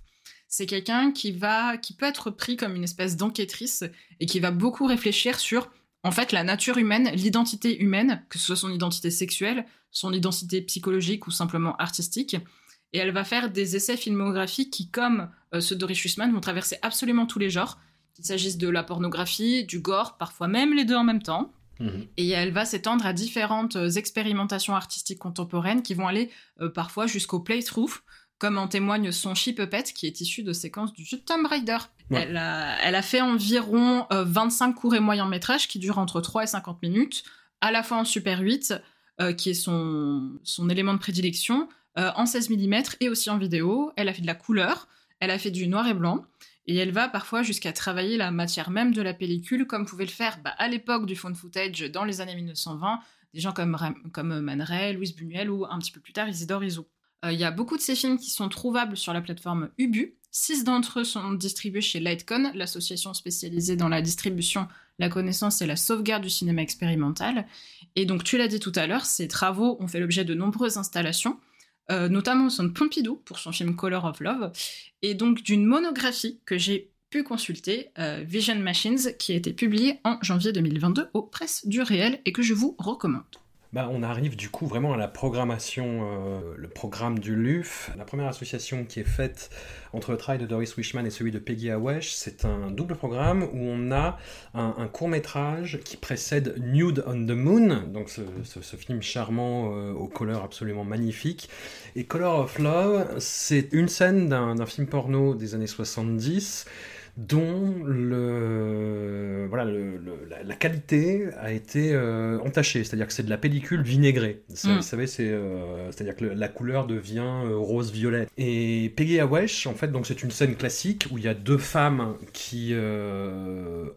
C'est quelqu'un qui va, qui peut être pris comme une espèce d'enquêtrice et qui va beaucoup réfléchir sur en fait, la nature humaine, l'identité humaine, que ce soit son identité sexuelle, son identité psychologique ou simplement artistique, et elle va faire des essais filmographiques qui, comme euh, ceux de Schussman, vont traverser absolument tous les genres, qu'il s'agisse de la pornographie, du gore, parfois même les deux en même temps. Mhm. Et elle va s'étendre à différentes euh, expérimentations artistiques contemporaines qui vont aller euh, parfois jusqu'au playthrough, comme en témoigne son She Puppet, qui est issu de séquences du jeu Tomb Raider. Elle, a, fait environ 25 euh, courts et moyens métrages qui durent entre 3 et 50 minutes, à la fois en Super 8, euh, qui est son, son élément de prédilection, euh, en 16 mm et aussi en vidéo. Elle a fait de la couleur, elle a fait du noir et blanc. Et elle va parfois jusqu'à travailler la matière même de la pellicule, comme pouvait le faire bah, à l'époque du phone footage dans les années 1920, des gens comme, comme Man Ray, Louise Buñuel ou un petit peu plus tard Isidore Iso. Euh, il y a beaucoup de ces films qui sont trouvables sur la plateforme Ubu. Six d'entre eux sont distribués chez Lightcon, l'association spécialisée dans la distribution, la connaissance et la sauvegarde du cinéma expérimental. Et donc, tu l'as dit tout à l'heure, ces travaux ont fait l'objet de nombreuses installations, euh, notamment au centre Pompidou pour son film Color of Love, et donc d'une monographie que j'ai pu consulter, euh, Vision Machines, qui a été publiée en janvier 2022 aux presses du réel et que je vous recommande. Bah, on arrive du coup vraiment à la programmation, euh, le programme du LUF. La première association qui est faite entre le travail de Doris Wishman et celui de Peggy Awesh, c'est un double programme où on a un, court métrage qui précède Nude on the Moon, donc ce, film charmant euh, aux couleurs absolument magnifiques. Et Color of Love, c'est une scène d'un film porno des années 70 dont le, voilà, la, qualité a été euh, entachée, c'est-à-dire que c'est de la pellicule vinaigrée. Mm. Vous savez, c'est, euh, à dire que la couleur devient euh, rose-violet. Et Peggy Awesh, en fait, donc c'est une scène classique où il y a deux femmes qui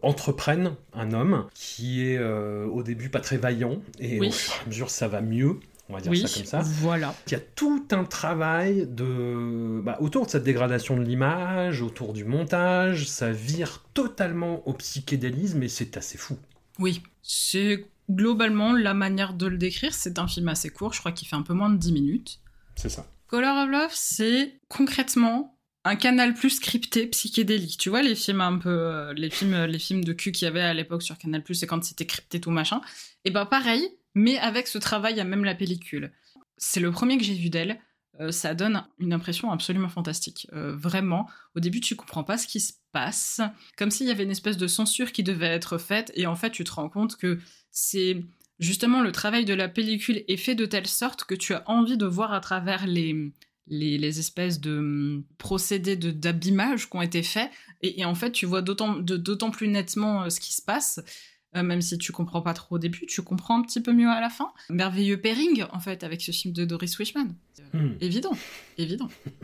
entreprennent un homme qui est au début pas très vaillant et au fur et à mesure ça va mieux on va dire ça comme ça. Voilà. Il y a tout un travail de, bah, autour de cette dégradation de l'image, autour du montage, ça vire totalement au psychédélisme et c'est assez fou. Oui, c'est globalement la manière de le décrire. C'est un film assez court, je crois qu'il fait un peu moins de 10 minutes. C'est ça. Color of Love, c'est concrètement un canal plus crypté, psychédélique. Tu vois les films un peu, euh, les films, les films de cul qu'il y avait à l'époque sur Canal Plus et quand c'était crypté tout machin. Et ben pareil, mais avec ce travail à même la pellicule. C'est le premier que j'ai vu d'elle. Euh, ça donne une impression absolument fantastique. Euh, vraiment, au début, tu comprends pas ce qui se passe, comme s'il y avait une espèce de censure qui devait être faite, et en fait, tu te rends compte que c'est justement le travail de la pellicule est fait de telle sorte que tu as envie de voir à travers les, les, espèces de hum, procédés d'abîmage qui ont été faits, et, en fait, tu vois d'autant plus nettement euh, ce qui se passe. Euh, même si tu comprends pas trop au début, tu comprends un petit peu mieux à la fin. Merveilleux pairing, en fait, avec ce film de Doris Wishman. Hmm. Évident, évident.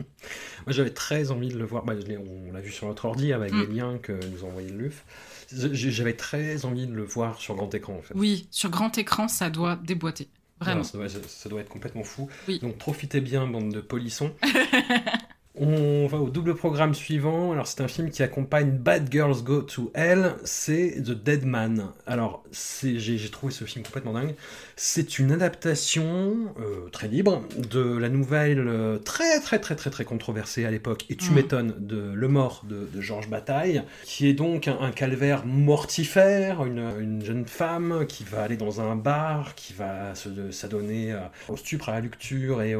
Moi, j'avais très envie de le voir. Bah, on l'a vu sur notre ordi avec hmm. les liens que nous a envoyé Luf. J'avais très envie de le voir sur grand écran, en fait. Oui, sur grand écran, ça doit déboîter. Vraiment. ça, doit, être complètement fou. Donc profitez bien, bande de polissons. On va au double programme suivant. Alors, c'est un film qui accompagne Bad Girls Go to Hell. C'est The Dead Man. Alors, j'ai trouvé ce film complètement dingue. C'est une adaptation euh, très libre de la nouvelle euh, très, très, très, très, très controversée à l'époque. Et tu mm. m'étonnes de Le Mort de, Georges Bataille, qui est donc un, calvaire mortifère. Une, jeune femme qui va aller dans un bar, qui va s'adonner au stupre, à la lecture et,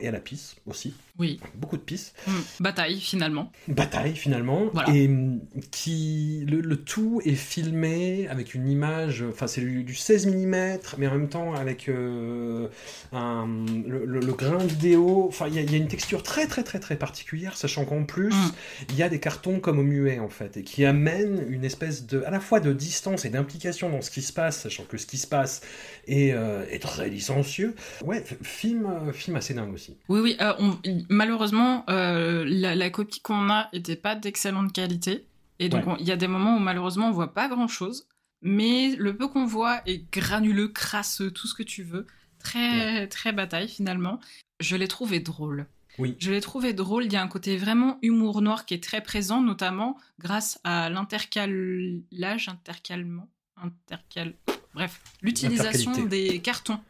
et à la pisse aussi. Oui. Beaucoup de pistes. Mm. Bataille, finalement. Bataille, finalement. Et mm, qui, le, tout est filmé avec une image, enfin, c'est du, 16 mm, mais en même temps avec euh, un, le, grain vidéo. Enfin, il y, a une texture très, très, très, très particulière, sachant qu'en plus, mm. il y a des cartons comme au muet, en fait, et qui amènent une espèce de, à la fois de distance et d'implication dans ce qui se passe, sachant que ce qui se passe est, euh, est très licencieux. Ouais, film, euh, film assez dingue aussi. Oui, oui, on malheureusement, euh, la, copie qu'on a n'était pas d'excellente qualité. Et donc, il y a des moments où malheureusement, on voit pas grand chose. Mais le peu qu'on voit est granuleux, crasseux, tout ce que tu veux. Très, très bataille finalement. Je l'ai trouvé drôle. Oui. Je l'ai trouvé drôle. Il y a un côté vraiment humour noir qui est très présent, notamment grâce à l'intercalage, intercalement, intercal. Bref, l'utilisation des cartons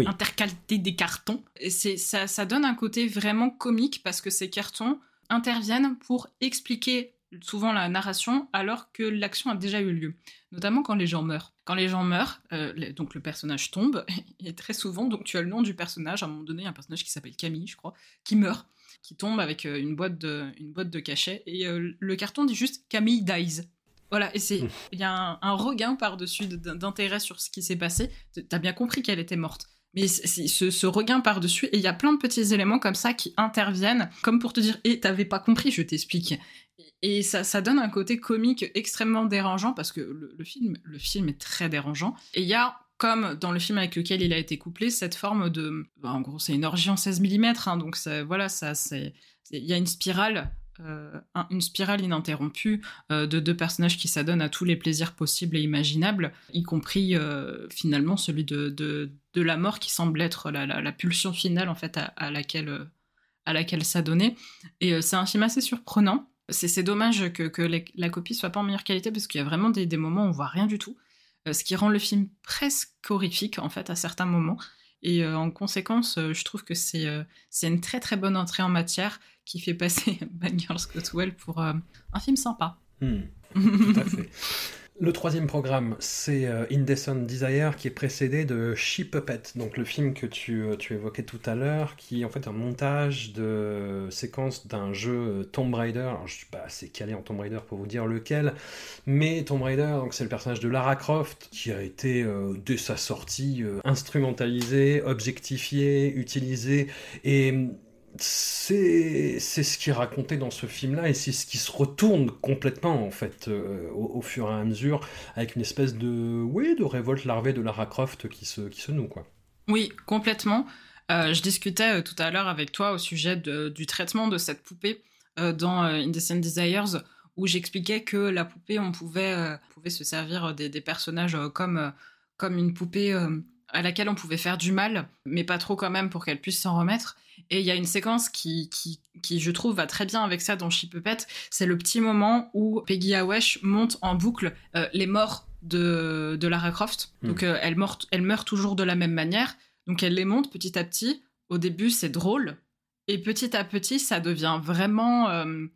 oui. intercalité des cartons. C'est ça, ça donne un côté vraiment comique parce que ces cartons interviennent pour expliquer souvent la narration alors que l'action a déjà eu lieu, notamment quand les gens meurent. Quand les gens meurent, euh, donc le personnage tombe, et très souvent, donc tu as le nom du personnage, à un moment donné, un personnage qui s'appelle Camille, je crois, qui meurt, qui tombe avec euh, une, boîte de, une boîte de cachet, et euh, le carton dit juste Camille dies. Voilà, et c'est il y a un, regain par-dessus d'intérêt sur ce qui s'est passé. T'as bien compris qu'elle était morte mais ce, regain par-dessus, et il y a plein de petits éléments comme ça qui interviennent, comme pour te dire, et t'avais pas compris, je t'explique. Et ça, ça donne un côté comique extrêmement dérangeant, parce que le, film, le film est très dérangeant. Et il y a, comme dans le film avec lequel il a été couplé, cette forme de... Bah, en gros, c'est une orgie en 16 mm, hein, donc voilà, ça, c'est... Il y a une spirale euh, une spirale ininterrompue euh, de deux personnages qui s'adonnent à tous les plaisirs possibles et imaginables, y compris euh, finalement celui de, la mort qui semble être la, pulsion finale en fait à, laquelle à laquelle s'adonner. Et c'est un film assez surprenant. C'est dommage que, que la copie soit pas en meilleure qualité parce qu'il y a vraiment des, des, moments où on voit rien du tout, ce qui rend le film presque horrifique en fait à certains moments. Et en conséquence, je trouve que c'est c'est une très très bonne entrée en matière qui fait passer Bad Girls Go pour euh, un film sympa. Hmm. tout à fait. Le troisième programme, c'est euh, Indecent Desire, qui est précédé de She Puppet, donc le film que tu, euh, tu évoquais tout à l'heure, qui est en fait un montage de séquence d'un jeu Tomb Raider. Alors, je suis pas assez calé en Tomb Raider pour vous dire lequel, mais Tomb Raider, donc c'est le personnage de Lara Croft, qui a été, dès sa sortie, instrumentalisé, objectifié, utilisé, et c'est ce qui est raconté dans ce film-là et c'est ce qui se retourne complètement en fait euh, au, fur et à mesure avec une espèce de oui de révolte larvée de Lara Croft qui se qui se noue quoi. Oui, complètement. Euh, je discutais euh, tout à l'heure avec toi au sujet du traitement de cette poupée dans Indecent Desires où j'expliquais que la poupée on pouvait pouvait se servir des, des personnages comme comme une poupée à laquelle on pouvait faire du mal, mais pas trop quand même pour qu'elle puisse s'en remettre. Et il y a une séquence qui, qui, qui, je trouve, va très bien avec ça dans Puppet. C'est le petit moment où Peggy Awesh monte en boucle euh, les morts de, de Lara Croft. Hmm. Donc euh, elle, meurt, elle meurt toujours de la même manière. Donc elle les monte petit à petit. Au début, c'est drôle. Et petit à petit, ça devient vraiment euh,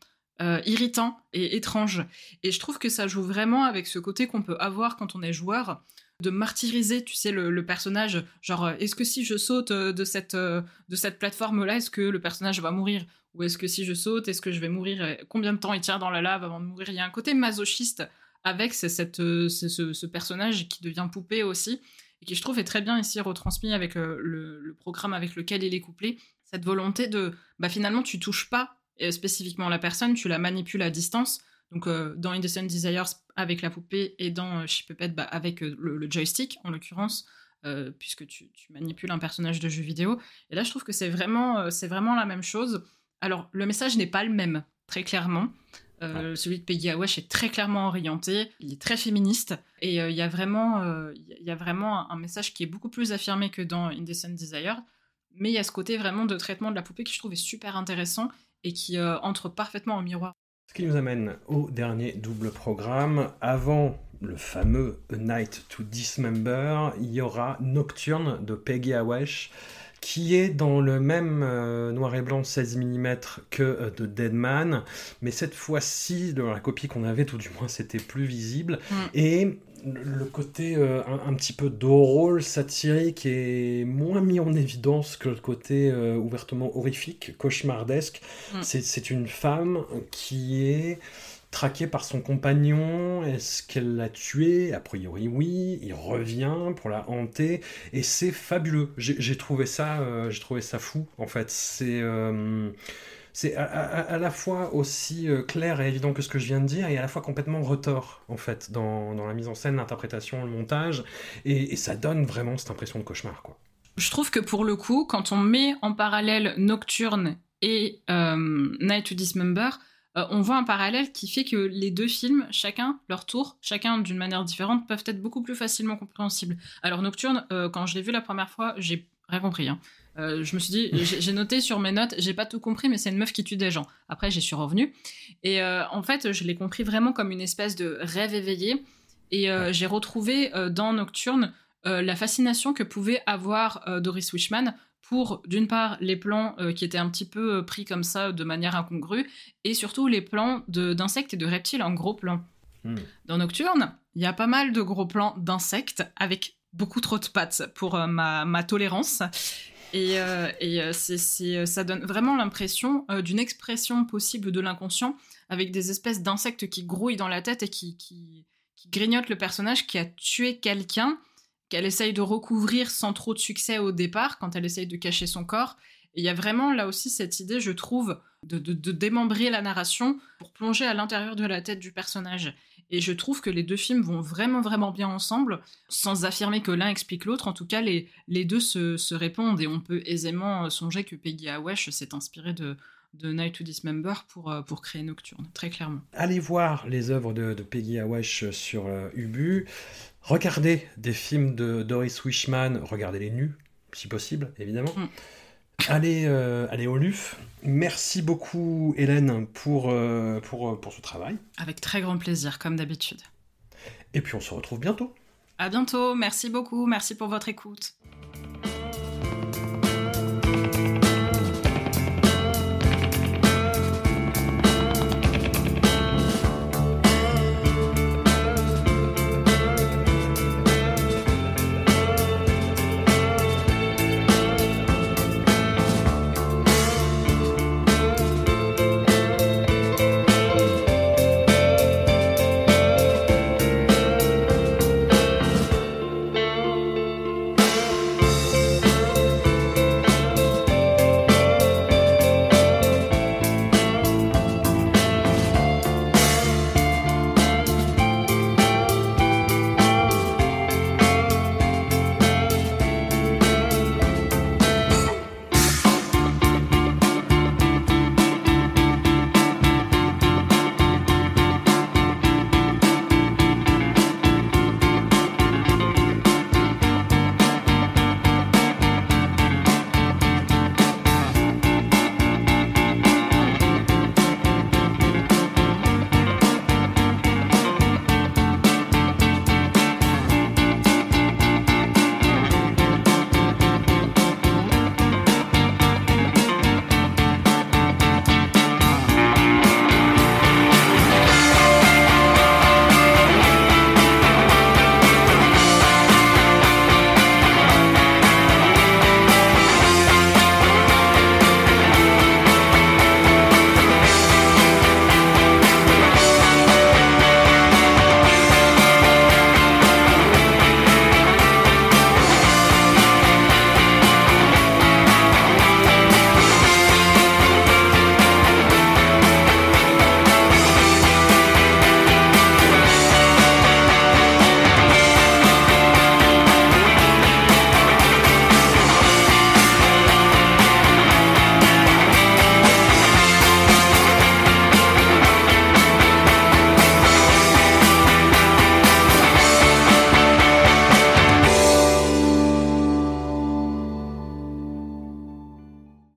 euh, irritant et étrange. Et je trouve que ça joue vraiment avec ce côté qu'on peut avoir quand on est joueur, de martyriser, tu sais, le, personnage. Genre, euh, est-ce que si je saute de cette, de cette plateforme-là, est-ce que le personnage va mourir? Ou est-ce que si je saute, est-ce que je vais mourir? Combien de temps il tient dans la lave avant de mourir? Il y a un côté masochiste avec cette, ce, personnage qui devient poupée aussi, et qui je trouve est très bien ici retransmis avec le programme avec lequel il est couplé cette volonté de, bah finalement, tu touches pas euh, spécifiquement la personne, tu la manipules à distance. Donc euh, dans Indecent Desires avec la poupée et dans euh, Puppet bah, avec euh, le, joystick en l'occurrence, puisque tu, manipules un personnage de jeu vidéo. Et là, je trouve que c'est vraiment, c'est vraiment la même chose. Alors le message n'est pas le même, très clairement. Celui de Peggy Awesh est très clairement orienté, il est très féministe et il y a vraiment, y a vraiment un, message qui est beaucoup plus affirmé que dans Indecent Desire. Mais il y a ce côté vraiment de traitement de la poupée qui je trouve est super intéressant et qui entre parfaitement au miroir. Ce qui nous amène au dernier double programme. Avant le fameux A Night to Dismember, il y aura Nocturne de Peggy Awesh qui est dans le même euh, noir et blanc 16 mm que euh, de Deadman, mais cette fois-ci, dans la copie qu'on avait, tout du moins, c'était plus visible. Mm. Et le côté euh, un, petit peu drôle, satirique est moins mis en évidence que le côté euh, ouvertement horrifique, cauchemardesque. Mm. C'est une femme qui est traquée par son compagnon. Est-ce qu'elle l'a tué? A priori, oui. Il revient pour la hanter et c'est fabuleux. J'ai trouvé ça, euh, j'ai trouvé ça fou. En fait, c'est c'est à, la fois aussi euh, clair et évident que ce que je viens de dire, et à la fois complètement retort, en fait, dans, la mise en scène, l'interprétation, le montage, et, ça donne vraiment cette impression de cauchemar, quoi. Je trouve que pour le coup, quand on met en parallèle Nocturne et euh, Night to Dismember, euh, on voit un parallèle qui fait que les deux films, chacun leur tour, chacun d'une manière différente, peuvent être beaucoup plus facilement compréhensibles. Alors Nocturne, quand je l'ai vu la première fois, j'ai rien compris. Hein. Euh, je me suis dit, j'ai noté sur mes notes, j'ai pas tout compris, mais c'est une meuf qui tue des gens. Après, j'y suis revenue. Et euh, en fait, je l'ai compris vraiment comme une espèce de rêve éveillé. Et euh, j'ai retrouvé dans Nocturne la fascination que pouvait avoir Doris Wishman pour, d'une part, les plans qui étaient un petit peu pris comme ça de manière incongrue, et surtout les plans d'insectes et de reptiles en gros plans. Hmm. Dans Nocturne, il y a pas mal de gros plans d'insectes avec beaucoup trop de pattes pour ma, ma, tolérance. Et, euh, euh, euh, ça donne vraiment l'impression d'une expression possible de l'inconscient avec des espèces d'insectes qui grouillent dans la tête et qui, grignotent le personnage qui a tué quelqu'un, qu'elle essaye de recouvrir sans trop de succès au départ quand elle essaye de cacher son corps. Et il y a vraiment là aussi cette idée, je trouve, de, de démembrer la narration pour plonger à l'intérieur de la tête du personnage. Et je trouve que les deux films vont vraiment, vraiment bien ensemble, sans affirmer que l'un explique l'autre. En tout cas, les, les deux se, répondent et on peut aisément songer que Peggy Awesh s'est inspirée de, de Night to Dismember pour, euh, pour créer Nocturne, très clairement. Allez voir les œuvres de, Peggy Awesh sur euh, Ubu. Regardez des films de Doris Wishman, regardez les nus, si possible, évidemment. Mm. Allez, euh, allez au LUF. Merci beaucoup Hélène pour, euh, pour, euh, pour ce travail. Avec très grand plaisir, comme d'habitude. Et puis on se retrouve bientôt. À bientôt, merci beaucoup, merci pour votre écoute.